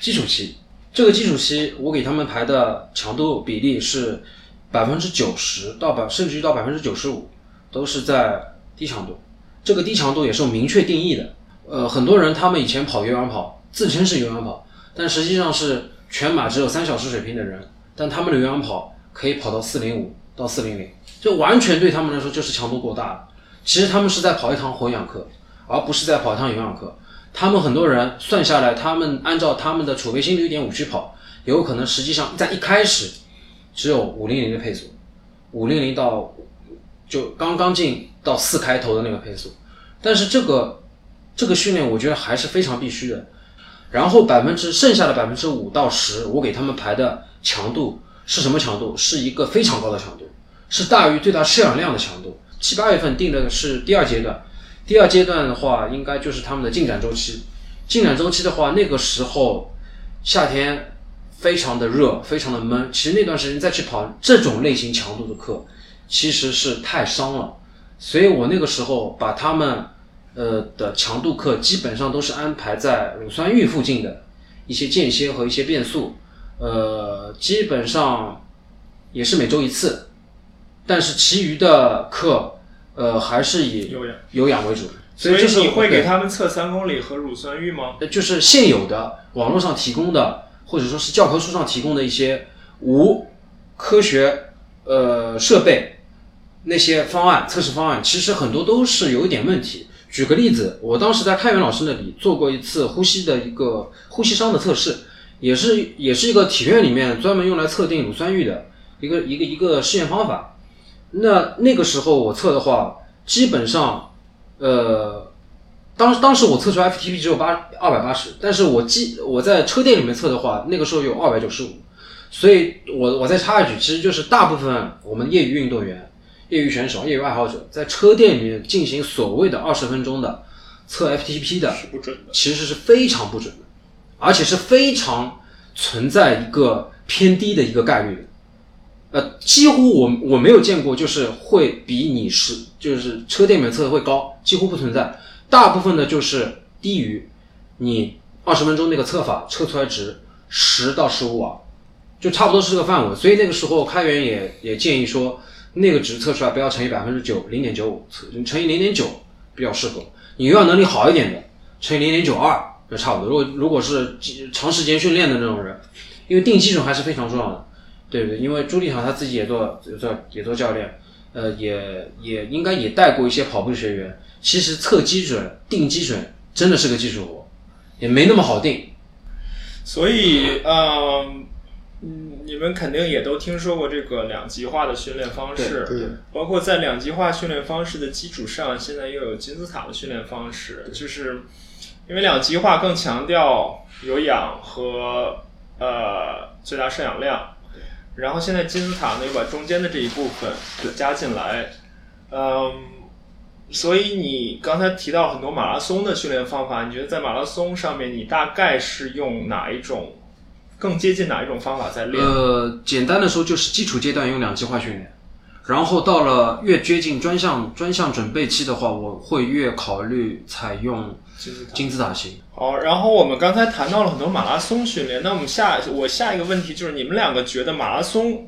基础期。这个基础期我给他们排的强度比例是百分之九十到百，甚至于到百分之九十五，都是在低强度。这个低强度也是有明确定义的。呃，很多人他们以前跑有氧跑，自称是有氧跑，但实际上是全马只有三小时水平的人，但他们的有氧跑可以跑到四零五到四零零，这完全对他们来说就是强度过大了。其实他们是在跑一堂混氧课，而不是在跑一堂有氧课。他们很多人算下来，他们按照他们的储备心率一点五去跑，有可能实际上在一开始只有五零零的配速，五零零到就刚刚进到四开头的那个配速。但是这个这个训练，我觉得还是非常必须的。然后百分之剩下的百分之五到十，我给他们排的强度是什么强度？是一个非常高的强度，是大于最大摄氧量的强度。七八月份定的是第二阶段，第二阶段的话，应该就是他们的进展周期。进展周期的话，那个时候夏天非常的热，非常的闷。其实那段时间再去跑这种类型强度的课，其实是太伤了。所以我那个时候把他们呃的强度课基本上都是安排在乳酸阈附近的一些间歇和一些变速，呃，基本上也是每周一次。但是其余的课，呃，还是以有氧有氧为主。所以就是你会给他们测三公里和乳酸阈吗？呃就是现有的网络上提供的，或者说是教科书上提供的一些无科学呃设备那些方案测试方案，其实很多都是有一点问题。举个例子，我当时在开元老师那里做过一次呼吸的一个呼吸商的测试，也是也是一个体院里面专门用来测定乳酸阈的一个一个一个试验方法。那那个时候我测的话，基本上，呃，当当时我测出来 FTP 只有八二百八十，但是我记我在车店里面测的话，那个时候有二百九十五，所以我我再插一句，其实就是大部分我们业余运动员、业余选手、业余爱好者在车店里面进行所谓的二十分钟的测 FTP 的，是不准的。其实是非常不准的，而且是非常存在一个偏低的一个概率的。呃，几乎我我没有见过，就是会比你是就是车店里面测的会高，几乎不存在。大部分的就是低于你二十分钟那个测法测出来值十到十五瓦，就差不多是这个范围。所以那个时候开源也也建议说，那个值测出来不要乘以百分之九，零点九五，你乘以零点九比较适合。你有氧能力好一点的，乘以零点九二就差不多。如果如果是长时间训练的那种人，因为定基准还是非常重要的。对不对？因为朱立场他自己也做也做也做教练，呃，也也应该也带过一些跑步学员。其实测基准、定基准真的是个技术活，也没那么好定。所以，嗯嗯，你们肯定也都听说过这个两极化的训练方式，对，包括在两极化训练方式的基础上，现在又有金字塔的训练方式，就是因为两极化更强调有氧和呃最大摄氧量，然后现在金字塔呢又把中间的这一部分加进来，嗯，所以你刚才提到很多马拉松的训练方法，你觉得在马拉松上面，你大概是用哪一种更接近哪一种方法在练？呃，简单的说就是基础阶段用两极化训练，然后到了越接近专项专项准备期的话，我会越考虑采用金字塔。型。好，然后我们刚才谈到了很多马拉松训练，那我们下我下一个问题就是，你们两个觉得马拉松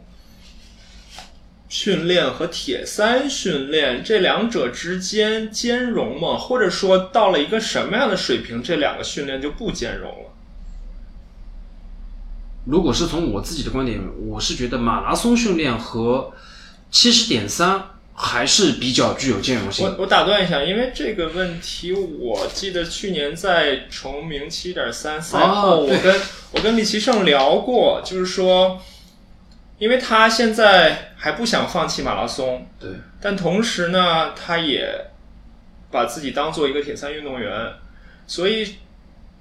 训练和铁三训练这两者之间兼容吗？或者说到了一个什么样的水平，这两个训练就不兼容了？如果是从我自己的观点，我是觉得马拉松训练和七十点三还是比较具有兼容性我。我打断一下，因为这个问题，我记得去年在崇明七点三赛后，我跟我跟李奇胜聊过，就是说，因为他现在还不想放弃马拉松，对，但同时呢，他也把自己当做一个铁三运动员，所以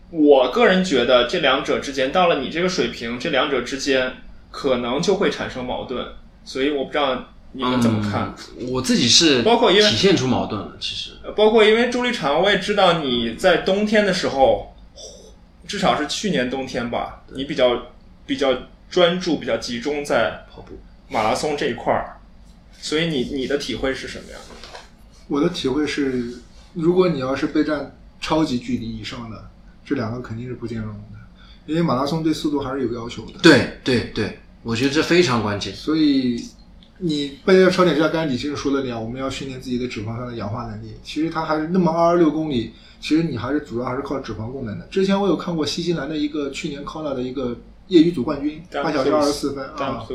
我个人觉得这两者之间，到了你这个水平，这两者之间可能就会产生矛盾，所以我不知道你们怎么看。嗯我自己是包括因为体现出矛盾了，其实呃包括因为朱立场，我也知道你在冬天的时候，至少是去年冬天吧，你比较比较专注、比较集中在跑步。马拉松这一块儿，所以你你的体会是什么样的？我的体会是，如果你要是备战超级距离以上的，这两个肯定是不兼容的，因为马拉松对速度还是有要求的。对对对，我觉得这非常关键。所以你备战超点之下，刚才李先生说的那样，我们要训练自己的脂肪酸的氧化能力。其实它还是那么二十六公里，其实你还是主要还是靠脂肪供能的。之前我有看过新西兰的一个去年 Kona 的一个业余组冠军八小时二十四分啊。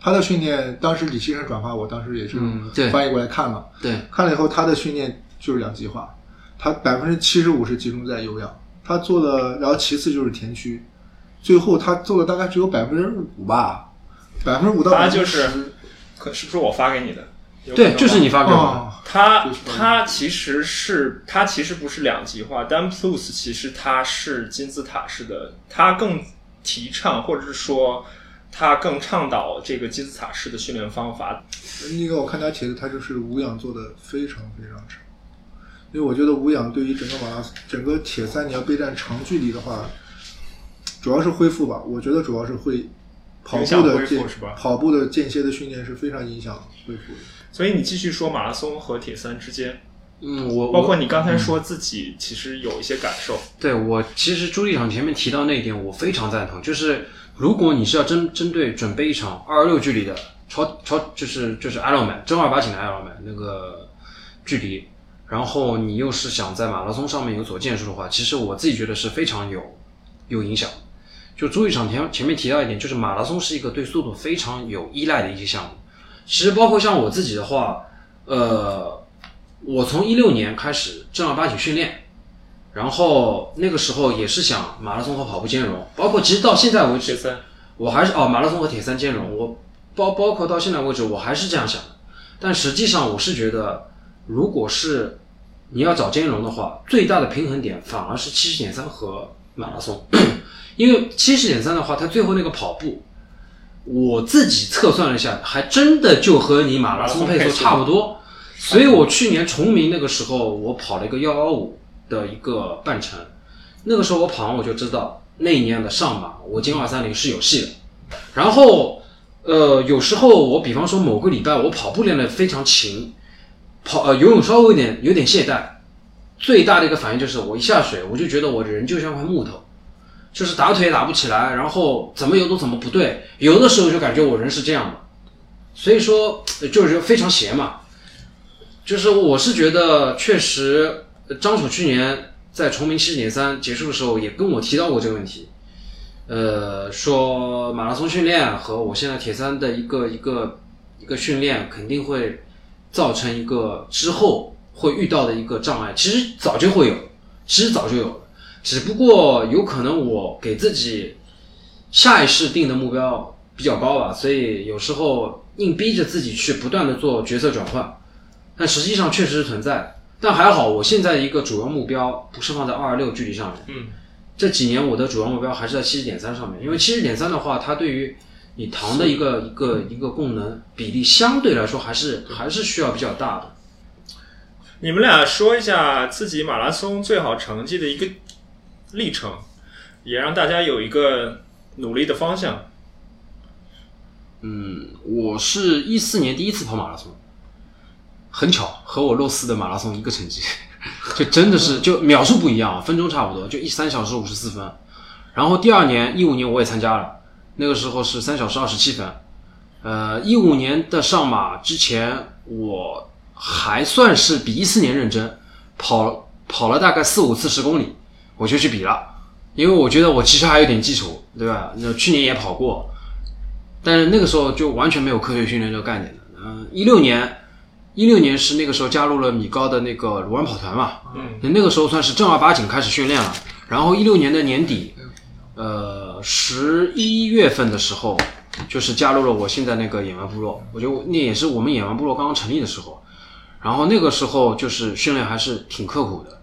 他的训练，当时李先生转发，我当时也是翻译过来看了。对，看了以后，他的训练就是两极化，他百分之七十五是集中在有氧，他做了，然后其次就是田区，最后他做了大概只有百分之五吧，百分之五到他百分之就是十。可是不是我发给你的？对，就是你发给我的。哦，他他其实是他其实不是两极化，Dan Plus 其实他是金字塔式的，他更提倡或者是说他更倡导这个金字塔式的训练方法。那个我看他帖子，他就是无氧做的非常非常长，因为我觉得无氧对于整个马拉松、整个铁三你要备战长距离的话，主要是恢复吧。我觉得主要是会跑影响步的间恢复是吧跑步的间歇的训练是非常影响恢复的。所以你继续说马拉松和铁三之间，嗯，我包括你刚才说自己其实有一些感受，对我其实朱立场前面提到那一点，我非常赞同。就是如果你是要针针对准备一场二十六距离的超超，就是就是 Ironman 正儿八经的 Ironman 那个距离，然后你又是想在马拉松上面有所建树的话，其实我自己觉得是非常有有影响。就朱立场前前面提到一点，就是马拉松是一个对速度非常有依赖的一个项目。其实包括像我自己的话，呃，我从一六年开始正儿八经训练，然后那个时候也是想马拉松和跑步兼容，包括其实到现在为止，我还是哦马拉松和铁三兼容，我包包括到现在为止，我还是这样想的。但实际上，我是觉得，如果是你要找兼容的话，最大的平衡点反而是七十点三和马拉松，因为七十点三的话，它最后那个跑步，我自己测算了一下，还真的就和你马拉松配速差不多。所以我去年崇明那个时候，我跑了一个幺幺五的一个半程，那个时候我跑完我就知道那一年的上马我进二三零是有戏的。然后，呃，有时候我比方说某个礼拜我跑步练得非常勤，跑呃游泳稍微有点有点懈怠，最大的一个反应就是我一下水我就觉得我人就像块木头，就是打腿也打不起来，然后怎么游都怎么不对，游的时候就感觉我人是这样的，所以说就是非常邪嘛。就是我是觉得确实，张楚去年在崇明七十点三结束的时候也跟我提到过这个问题，呃，说马拉松训练和我现在铁三的一个一个一个训练肯定会造成一个之后会遇到的一个障碍。其实早就会有，其实早就有了，只不过有可能我给自己下意识定的目标比较高吧，所以有时候硬逼着自己去不断的做角色转换。但实际上确实是存在的。但还好，我现在一个主要目标不是放在二二六距离上面。嗯，这几年我的主要目标还是在七十点三上面，因为七十点三的话，它对于你糖的一个一个一个供能比例相对来说还是还是需要比较大的。你们俩说一下自己马拉松最好成绩的一个历程，也让大家有一个努力的方向。嗯，我是一四年第一次跑马拉松，很巧和我洛斯的马拉松一个成绩，就真的是就秒数不一样，分钟差不多，就一三小时五十四分。然后第二年一五年我也参加了，那个时候是三小时二十七分。呃，一五年的上马之前，我还算是比一四年认真，跑跑了大概四五次十公里，我就去比了，因为我觉得我其实还有点基础，对吧？那去年也跑过，但是那个时候就完全没有科学训练这个概念的。嗯、一六年，一六年是那个时候加入了米高的那个鲁湾跑团嘛，嗯，那个时候算是正儿八经开始训练了。然后一六年的年底，呃，十一月份的时候，就是加入了我现在那个演员部落。我觉得那也是我们演员部落刚刚成立的时候，然后那个时候就是训练还是挺刻苦的。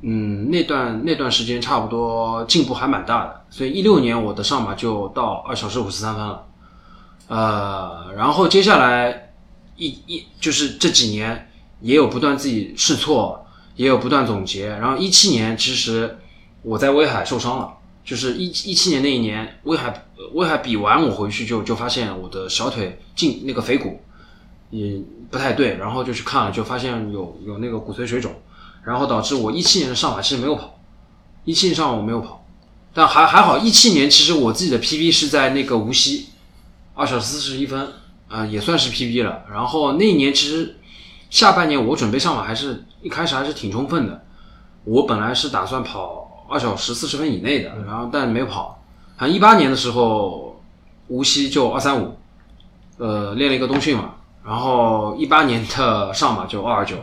嗯，那段那段时间差不多进步还蛮大的，所以一六年我的上马就到二小时五十三分了。呃，然后接下来一一就是这几年也有不断自己试错，也有不断总结。然后一七年其实我在威海受伤了，就是一一七年那一年威海威海比完我回去就就发现我的小腿胫那个腓骨也不太对，然后就去看了，就发现有有那个骨髓水肿。然后导致我一七年的上马其实没有跑，一七年上马我没有跑，但还还好，一七年其实我自己的 PB 是在那个无锡，二小时四十一分，啊、也算是 PB 了。然后那一年其实下半年我准备上马还是一开始还是挺充分的，我本来是打算跑二小时四十分以内的，然后但没有跑。好像一八年的时候无锡就二三五，呃，练了一个冬训嘛，然后一八年的上马就二二九。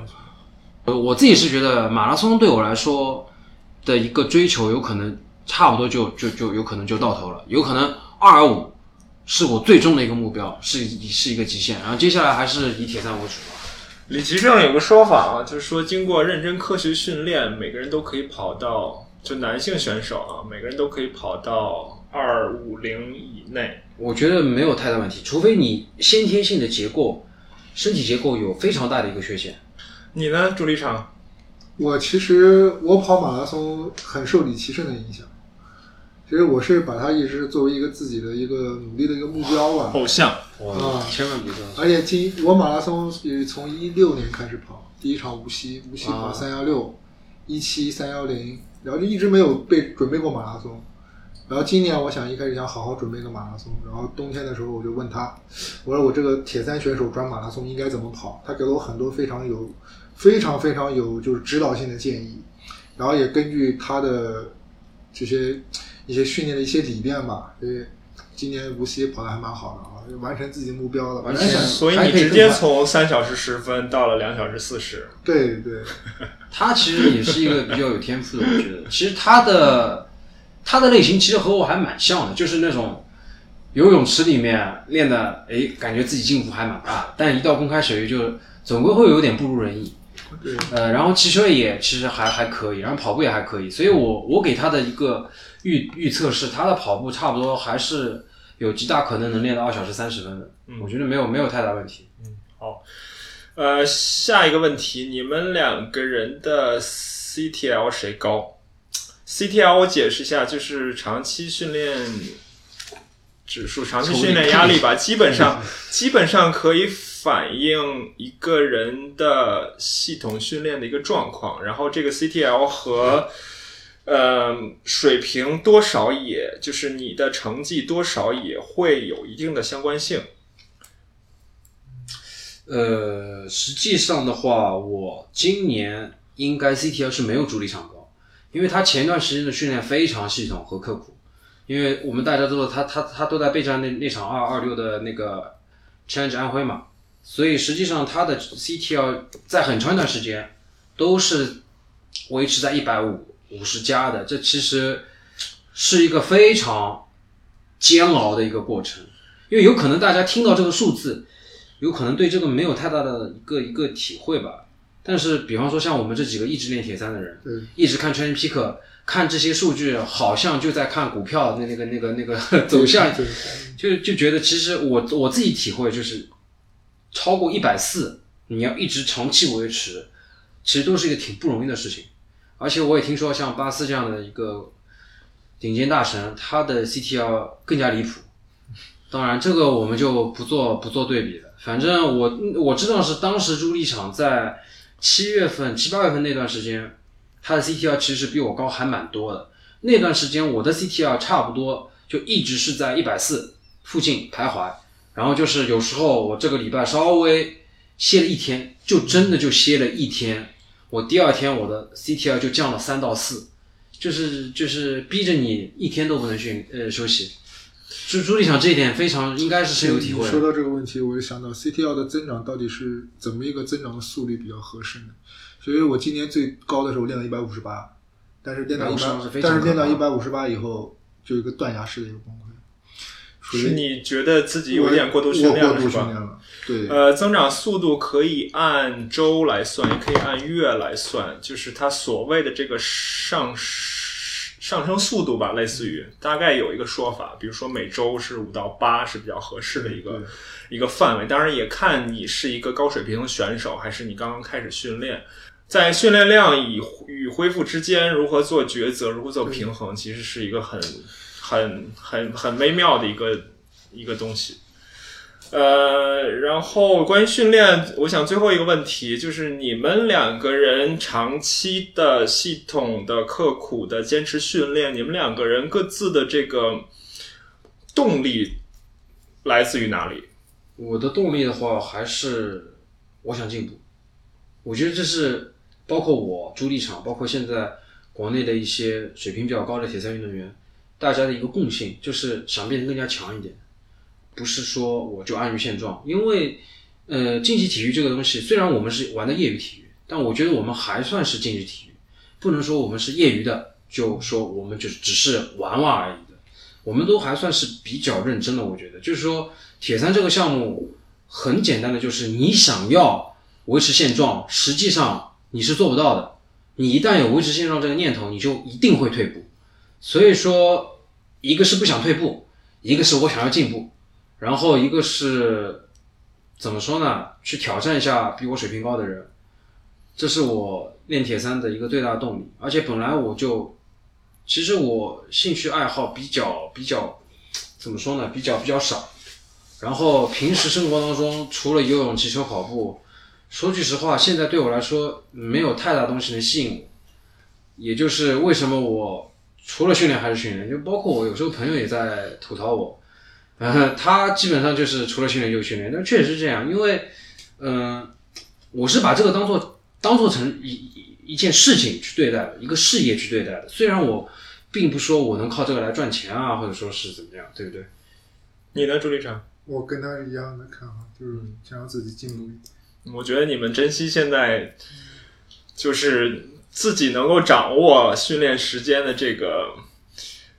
呃，我自己是觉得马拉松对我来说的一个追求，有可能差不多就就就有可能就到头了，有可能二二五是我最终的一个目标，是是一个极限，然后接下来还是以铁三为主。李奇正有个说法啊，就是说经过认真科学训练，每个人都可以跑到，就男性选手啊，每个人都可以跑到二五零以内。我觉得没有太大问题，除非你先天性的结构、身体结构有非常大的一个缺陷。你呢，朱立场？我其实我跑马拉松很受李奇胜的影响，其实我是把它一直作为一个自己的一个努力的一个目标吧。偶像，啊千万别这样。而且今我马拉松也从一六年开始跑，第一场无锡，无锡跑啊三幺六，一七三幺零，然后就一直没有被准备过马拉松。然后今年我想一开始想好好准备个马拉松，然后冬天的时候我就问他，我说我这个铁三选手转马拉松应该怎么跑？他给了我很多非常有、非常非常有就是指导性的建议，然后也根据他的这些一些训练的一些理念吧，所以今年无锡跑的还蛮好的啊，完成自己目标了。完成所以你直接从三小时十分到了两小时四十。对对，[laughs] [laughs] 他其实也是一个比较有天赋的，我觉得。其实他的他的类型其实和我还蛮像的，就是那种游泳池里面练的，哎，感觉自己进步还蛮大，但一到公开水域就总归会有点不如人意。对，呃，然后骑车也其实还还可以，然后跑步也还可以，所以我我给他的一个预预测是，他的跑步差不多还是有极大可能能练到二小时三十分的，我觉得没有没有太大问题。嗯好，呃，下一个问题，你们两个人的 CTL 谁高？CTL 我解释一下，就是长期训练指数、长期训练压力吧，[laughs] 基本上基本上可以反映一个人的系统训练的一个状况。然后这个 CTL 和呃水平多少也，就是你的成绩多少也会有一定的相关性。呃，实际上的话，我今年应该 CTL 是没有主力场高，因为他前段时间的训练非常系统和刻苦，因为我们大家都知道他他他都在备战那那场二二六的那个 change 安徽嘛，所以实际上它的 CTL 在很长一段时间都是维持在一百五五十加的，这其实是一个非常煎熬的一个过程，因为有可能大家听到这个数字。有可能对这个没有太大的一个一个体会吧。但是，比方说像我们这几个一直练铁三的人，嗯，一直看 Training Peak，看这些数据，好像就在看股票那那个那个那个 [laughs] 走向，就就觉得其实我我自己体会就是，超过一百四，你要一直长期维持，其实都是一个挺不容易的事情。而且我也听说像巴斯这样的一个顶尖大神，他的 CTR 更加离谱。当然，这个我们就不做不做对比了。反正我我知道是当时朱立场在七月份、七八月份那段时间，他的 CTR 其实比我高还蛮多的。那段时间我的 CTR 差不多就一直是在一百四附近徘徊，然后就是有时候我这个礼拜稍微歇了一天，就真的就歇了一天，我第二天我的 CTL 就降了三到四，就是就是逼着你一天都不能训呃休息。朱朱立想这一点非常应该是深有体会说。到这个问题，我就想到 CTL 的增长到底是怎么一个增长的速率比较合适呢？所以我今年最高的时候练了一百五十八，但是练到一158是百，但是练到一百五十八以后，就有一个断崖式的一个崩溃。属是你觉得自己有点过度训练了是吧？对，呃，增长速度可以按周来算，也可以按月来算，就是它所谓的这个上上升速度吧，类似于大概有一个说法，比如说每周是五到八是比较合适的一个一个范围。当然也看你是一个高水平的选手，还是你刚刚开始训练。在训练量与与恢复之间如何做抉择，如何做平衡，其实是一个很很很很微妙的一个一个东西。呃，然后关于训练，我想最后一个问题就是你们两个人长期的、系统的、刻苦的坚持训练，你们两个人各自的这个动力来自于哪里？我的动力的话，还是我想进步。我觉得这是包括我朱立场，包括现在国内的一些水平比较高的铁三运动员，大家的一个共性，就是想变得更加强一点，不是说我就安于现状。因为呃，竞技体育这个东西，虽然我们是玩的业余体育，但我觉得我们还算是竞技体育，不能说我们是业余的，就说我们就只是玩玩而已的。我们都还算是比较认真的，我觉得，就是说铁三这个项目很简单的，就是你想要维持现状，实际上你是做不到的。你一旦有维持现状这个念头，你就一定会退步。所以说，一个是不想退步，一个是我想要进步，然后一个是怎么说呢？去挑战一下比我水平高的人，这是我练铁三的一个最大动力。而且本来我就，其实我兴趣爱好比较比较，怎么说呢？比较比较少。然后平时生活当中，除了游泳、骑车、跑步，说句实话，现在对我来说没有太大东西能吸引我。也就是为什么我除了训练还是训练，就包括我有时候朋友也在吐槽我，呃，他基本上就是除了训练就是训练，但确实是这样，因为，嗯、我是把这个当做当做成一一一件事情去对待的，一个事业去对待的。虽然我并不说我能靠这个来赚钱啊，或者说是怎么样，对不对？你呢，朱立成？我跟他是一样的看法，就是想要自己进步一点。我觉得你们珍惜现在，就是自己能够掌握训练时间的这个、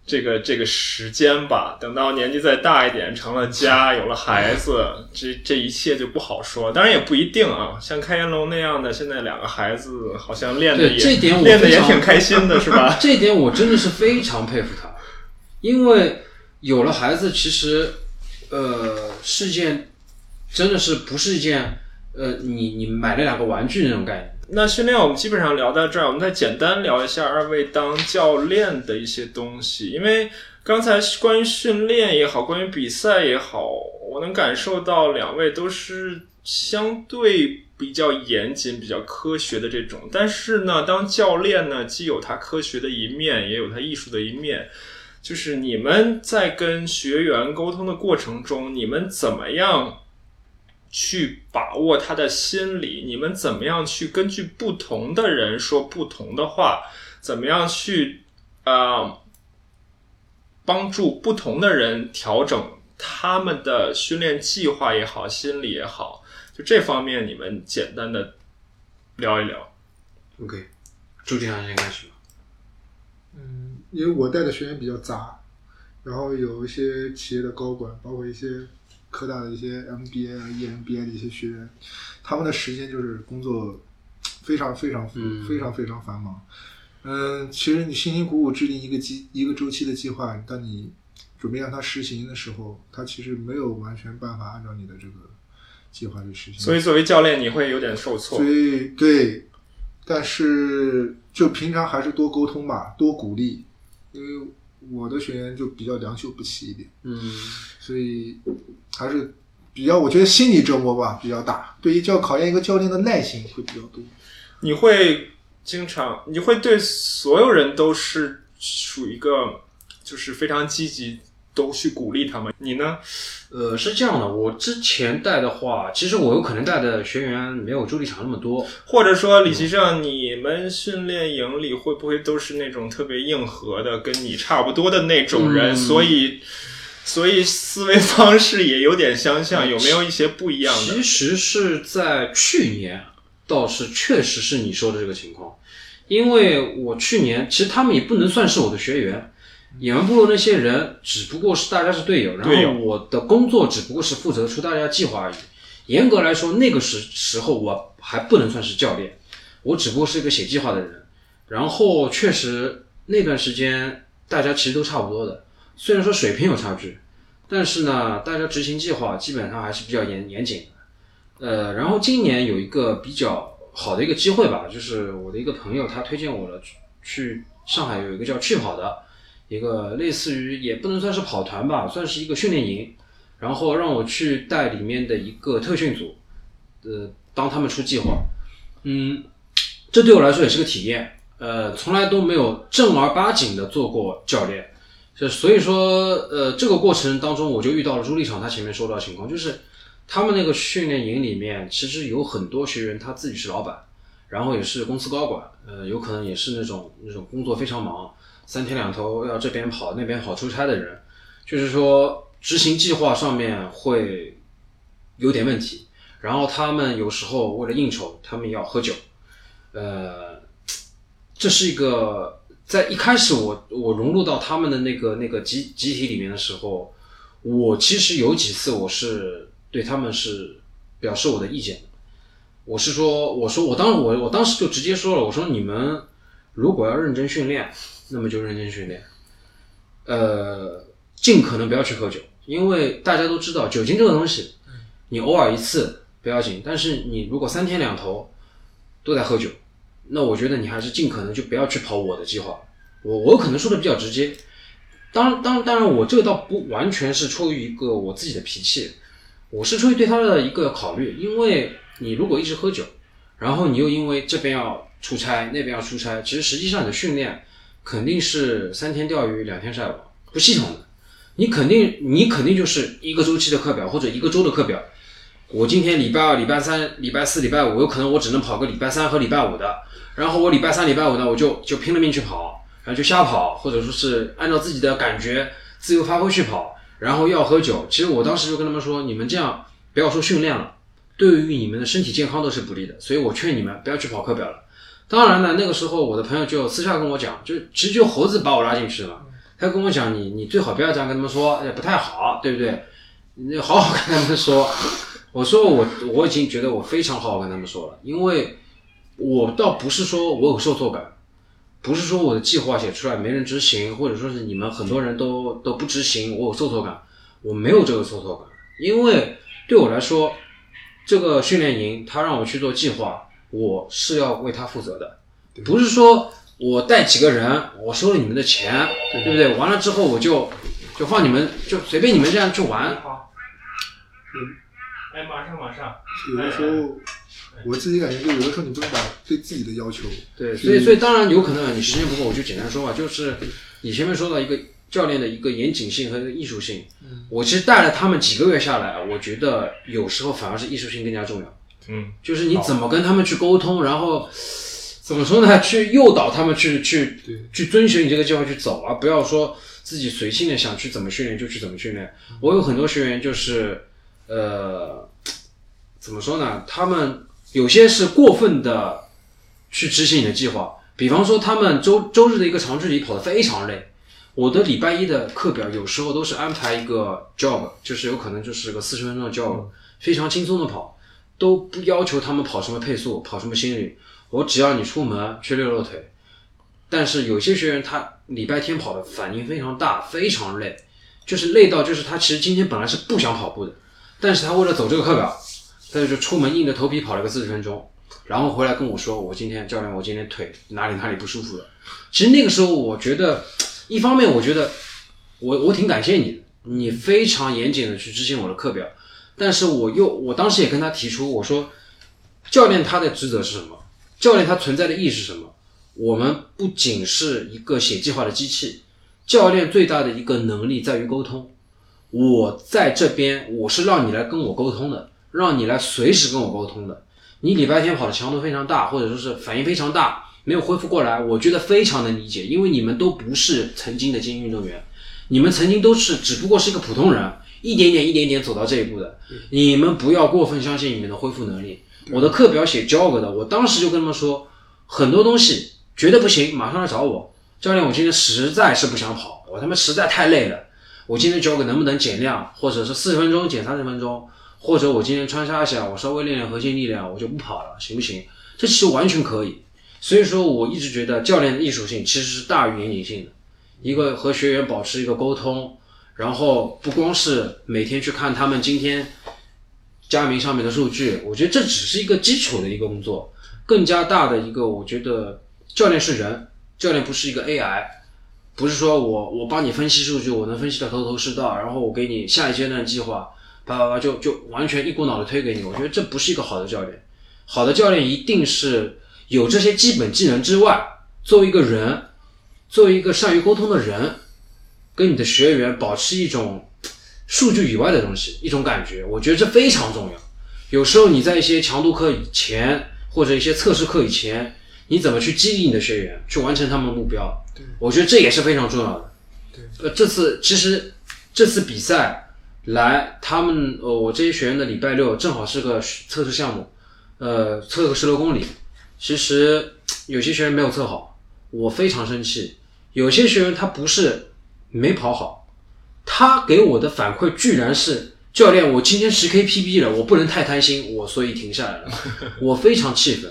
这个、这个时间吧。等到年纪再大一点，成了家，有了孩子，这这一切就不好说。当然也不一定啊，像开元龙那样的，现在两个孩子好像练的也这点我练的也挺开心的，[laughs] 是吧？这点我真的是非常佩服他，因为有了孩子，其实呃是件真的是不是一件呃你你买了两个玩具那种概念。那训练我们基本上聊到这儿，我们再简单聊一下二位当教练的一些东西。因为刚才关于训练也好，关于比赛也好，我能感受到两位都是相对比较严谨、比较科学的这种。但是呢，当教练呢，既有他科学的一面，也有他艺术的一面。就是你们在跟学员沟通的过程中，你们怎么样去把握他的心理？你们怎么样去根据不同的人说不同的话？怎么样去啊、呃帮助不同的人调整他们的训练计划也好，心理也好？就这方面，你们简单的聊一聊。OK，朱经常先开始吧。嗯，因为我带的学员比较杂，然后有一些企业的高管，包括一些科大的一些 MBA 啊、EMBA 的一些学员，他们的时间就是工作非常非常嗯非常非常繁忙。嗯，其实你辛辛苦苦制定一个计一个周期的计划，当你准备让它实行的时候，它其实没有完全办法按照你的这个计划去实行。所以作为教练，你会有点受挫所。以对，但是就平常还是多沟通吧，多鼓励，因为我的学员就比较良莠不齐一点，嗯，所以还是比较我觉得心理折磨吧比较大，对于教考验一个教练的耐心会比较多。你会经常，你会对所有人都是属于一个就是非常积极，都去鼓励他们。你呢？呃，是这样的，我之前带的话，其实我有可能带的学员没有朱立场那么多。或者说，李奇正，你们训练营里会不会都是那种特别硬核的，跟你差不多的那种人？嗯所以，所以思维方式也有点相像，有没有一些不一样的其？实是在去年，倒是确实是你说的这个情况，因为我去年其实他们也不能算是我的学员，野蛮部落那些人只不过是大家是队友，然后我的工作只不过是负责出大家计划而已。严格来说，那个时时候我还不能算是教练，我只不过是一个写计划的人。然后确实那段时间大家其实都差不多的，虽然说水平有差距，但是呢，大家执行计划基本上还是比较严严谨的。呃，然后今年有一个比较好的一个机会吧，就是我的一个朋友他推荐我了，去去上海有一个叫去跑的一个类似于也不能算是跑团吧，算是一个训练营，然后让我去带里面的一个特训组，呃，当他们出计划，嗯，这对我来说也是个体验。呃，从来都没有正儿八经的做过教练，就所以说，呃，这个过程当中我就遇到了朱立场他前面说到的情况，就是他们那个训练营里面其实有很多学员他自己是老板，然后也是公司高管，呃，有可能也是那种那种工作非常忙，三天两头要这边跑那边跑出差的人，就是说执行计划上面会有点问题，然后他们有时候为了应酬，他们要喝酒，呃。这是一个在一开始我我融入到他们的那个那个集集体里面的时候，我其实有几次我是对他们是表示我的意见的。我是说，我说我当我我当时就直接说了，我说你们如果要认真训练，那么就认真训练，呃，尽可能不要去喝酒，因为大家都知道酒精这个东西，你偶尔一次不要紧，但是你如果三天两头都在喝酒。那我觉得你还是尽可能就不要去跑我的计划，我我可能说的比较直接，当当当然我这个倒不完全是出于一个我自己的脾气，我是出于对他的一个考虑，因为你如果一直喝酒，然后你又因为这边要出差那边要出差，其实实际上你的训练肯定是三天钓鱼两天晒网，不系统的，你肯定你肯定就是一个周期的课表或者一个周的课表。我今天礼拜二、礼拜三、礼拜四、礼拜五，有可能我只能跑个礼拜三和礼拜五的。然后我礼拜三、礼拜五呢，我就就拼了命去跑，然后就瞎跑，或者说是按照自己的感觉自由发挥去跑。然后要喝酒，其实我当时就跟他们说，你们这样不要说训练了，对于你们的身体健康都是不利的。所以我劝你们不要去跑课表了。当然呢，那个时候我的朋友就私下跟我讲，就其实就猴子把我拉进去了。他跟我讲，你你最好不要这样跟他们说，也不太好，对不对？你好好跟他们说。我说我我已经觉得我非常好好跟他们说了，因为我倒不是说我有受挫感，不是说我的计划写出来没人执行，或者说是你们很多人都都不执行，我有受挫感，我没有这个受挫感，因为对我来说，这个训练营他让我去做计划，我是要为他负责的，不是说我带几个人，我收了你们的钱，对不对？完了之后我就就放你们就随便你们这样去玩。好哎，马上马上。有的时候，我自己感觉就有的时候你不能把对自己的要求。对，所以所以当然有可能你时间不够，我就简单说吧，就是你前面说到一个教练的一个严谨性和艺术性。嗯。我其实带了他们几个月下来，我觉得有时候反而是艺术性更加重要。嗯。就是你怎么跟他们去沟通，然后怎么说呢？去诱导他们去去去遵循你这个计划去走，而不要说自己随性的想去怎么训练就去怎么训练。我有很多学员就是。呃，怎么说呢？他们有些是过分的去执行你的计划，比方说他们周周日的一个长距离跑得非常累，我的礼拜一的课表有时候都是安排一个 jog，就是有可能就是个四十分钟的 jog，非常轻松的跑，都不要求他们跑什么配速，跑什么心率，我只要你出门去溜溜腿。但是有些学员他礼拜天跑的反应非常大，非常累，就是累到就是他其实今天本来是不想跑步的。但是他为了走这个课表，他就出门硬着头皮跑了个四十分钟，然后回来跟我说：“我今天教练，我今天腿哪里哪里不舒服了。”其实那个时候，我觉得一方面我觉得我我挺感谢你的，你非常严谨的去执行我的课表。但是我又我当时也跟他提出，我说：“教练他的职责是什么？教练他存在的意义是什么？我们不仅是一个写计划的机器，教练最大的一个能力在于沟通。”我在这边，我是让你来跟我沟通的，让你来随时跟我沟通的。你礼拜天跑的强度非常大，或者说是反应非常大，没有恢复过来，我觉得非常能理解，因为你们都不是曾经的精英运动员，你们曾经都是只不过是一个普通人，一点点一点点走到这一步的。你们不要过分相信你们的恢复能力。我的课表写 jog 的，我当时就跟他们说，很多东西觉得不行，马上来找我。教练，我今天实在是不想跑，我他妈实在太累了，我今天脚给能不能减量，或者是四十分钟减三十分钟，或者我今天穿插一下，我稍微练练核心力量，我就不跑了，行不行？这其实完全可以。所以说，我一直觉得教练的艺术性其实是大于严谨性的。一个和学员保持一个沟通，然后不光是每天去看他们今天佳明上面的数据，我觉得这只是一个基础的一个工作。更加大的一个，我觉得教练是人，教练不是一个 AI，不是说我我帮你分析数据，我能分析的头头是道，然后我给你下一阶段计划，叭叭叭就就完全一股脑的推给你。我觉得这不是一个好的教练。好的教练一定是有这些基本技能之外，作为一个人，作为一个善于沟通的人，跟你的学员保持一种数据以外的东西，一种感觉，我觉得这非常重要。有时候你在一些强度课以前，或者一些测试课以前，你怎么去激励你的学员，去完成他们的目标？我觉得这也是非常重要的。对，呃，这次其实这次比赛来，他们呃，我这些学员的礼拜六正好是个测试项目，呃，测个十六公里。其实有些学员没有测好，我非常生气。有些学员他不是没跑好，他给我的反馈居然是教练，我今天十 K PB 了，我不能太贪心，我所以停下来了。[laughs] 我非常气愤。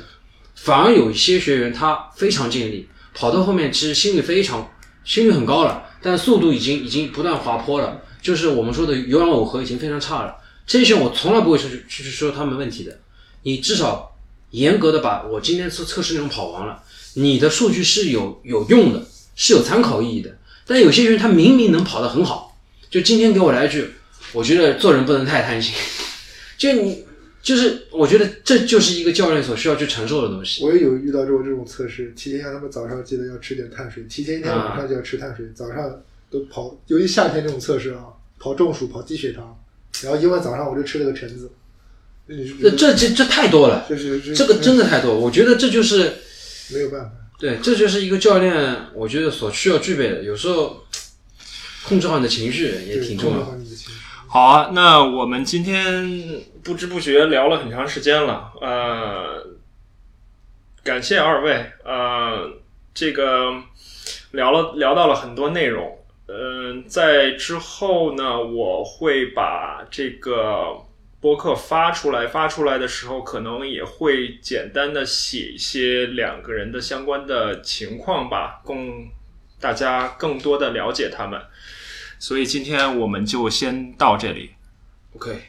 反而有一些学员他非常尽力，跑到后面其实心率非常心率很高了，但速度已经已经不断滑坡了，就是我们说的有氧耦合已经非常差了。这些我从来不会去去去说他们问题的，你至少严格的把我今天测测试内容跑完了，你的数据是有有用的，是有参考意义的。但有些人他明明能跑得很好，就今天给我来一句，我觉得做人不能太贪心，就你就是我觉得这就是一个教练所需要去承受的东西。我也有遇到过这种测试，提前让他们早上记得要吃点碳水，提前一天晚上就要吃碳水，早上都跑，尤其夏天这种测试啊，跑中暑、跑低血糖，然后因为早上我就吃了个橙子。这这这这太多了，这是这个真的太多，我觉得这就是没有办法。对，这就是一个教练，我觉得所需要具备的。有时候控制好你的情绪也挺重要。好啊，那我们今天不知不觉聊了很长时间了，呃，感谢二位，呃，这个聊了聊到了很多内容，嗯、在之后呢，我会把这个播客发出来，发出来的时候可能也会简单的写一些两个人的相关的情况吧，供大家更多的了解他们。所以今天我们就先到这里。OK，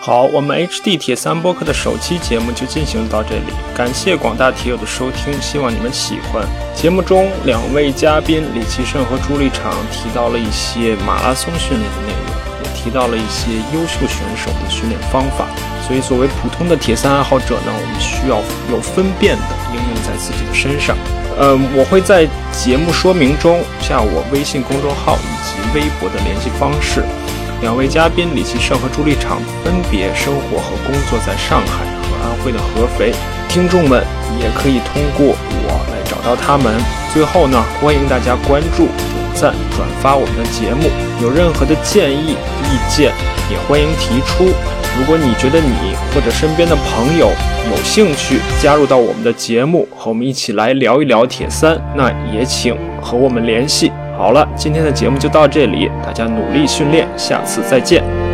好，我们 HD 铁三播客的首期节目就进行到这里，感谢广大铁友的收听，希望你们喜欢。节目中两位嘉宾李奇胜和朱立场提到了一些马拉松训练的内容，也提到了一些优秀选手的训练方法。所以，作为普通的铁三爱好者呢，我们需要有分辨的应用在自己的身上。嗯，我会在节目说明中下我微信公众号以及微博的联系方式。两位嘉宾李奇胜和朱立场分别生活和工作在上海和安徽的合肥，听众们也可以通过我来找到他们。最后呢，欢迎大家关注、点赞、转发我们的节目，有任何的建议、意见也欢迎提出。如果你觉得你或者身边的朋友有兴趣加入到我们的节目，和我们一起来聊一聊铁三，那也请和我们联系。好了，今天的节目就到这里，大家努力训练，下次再见。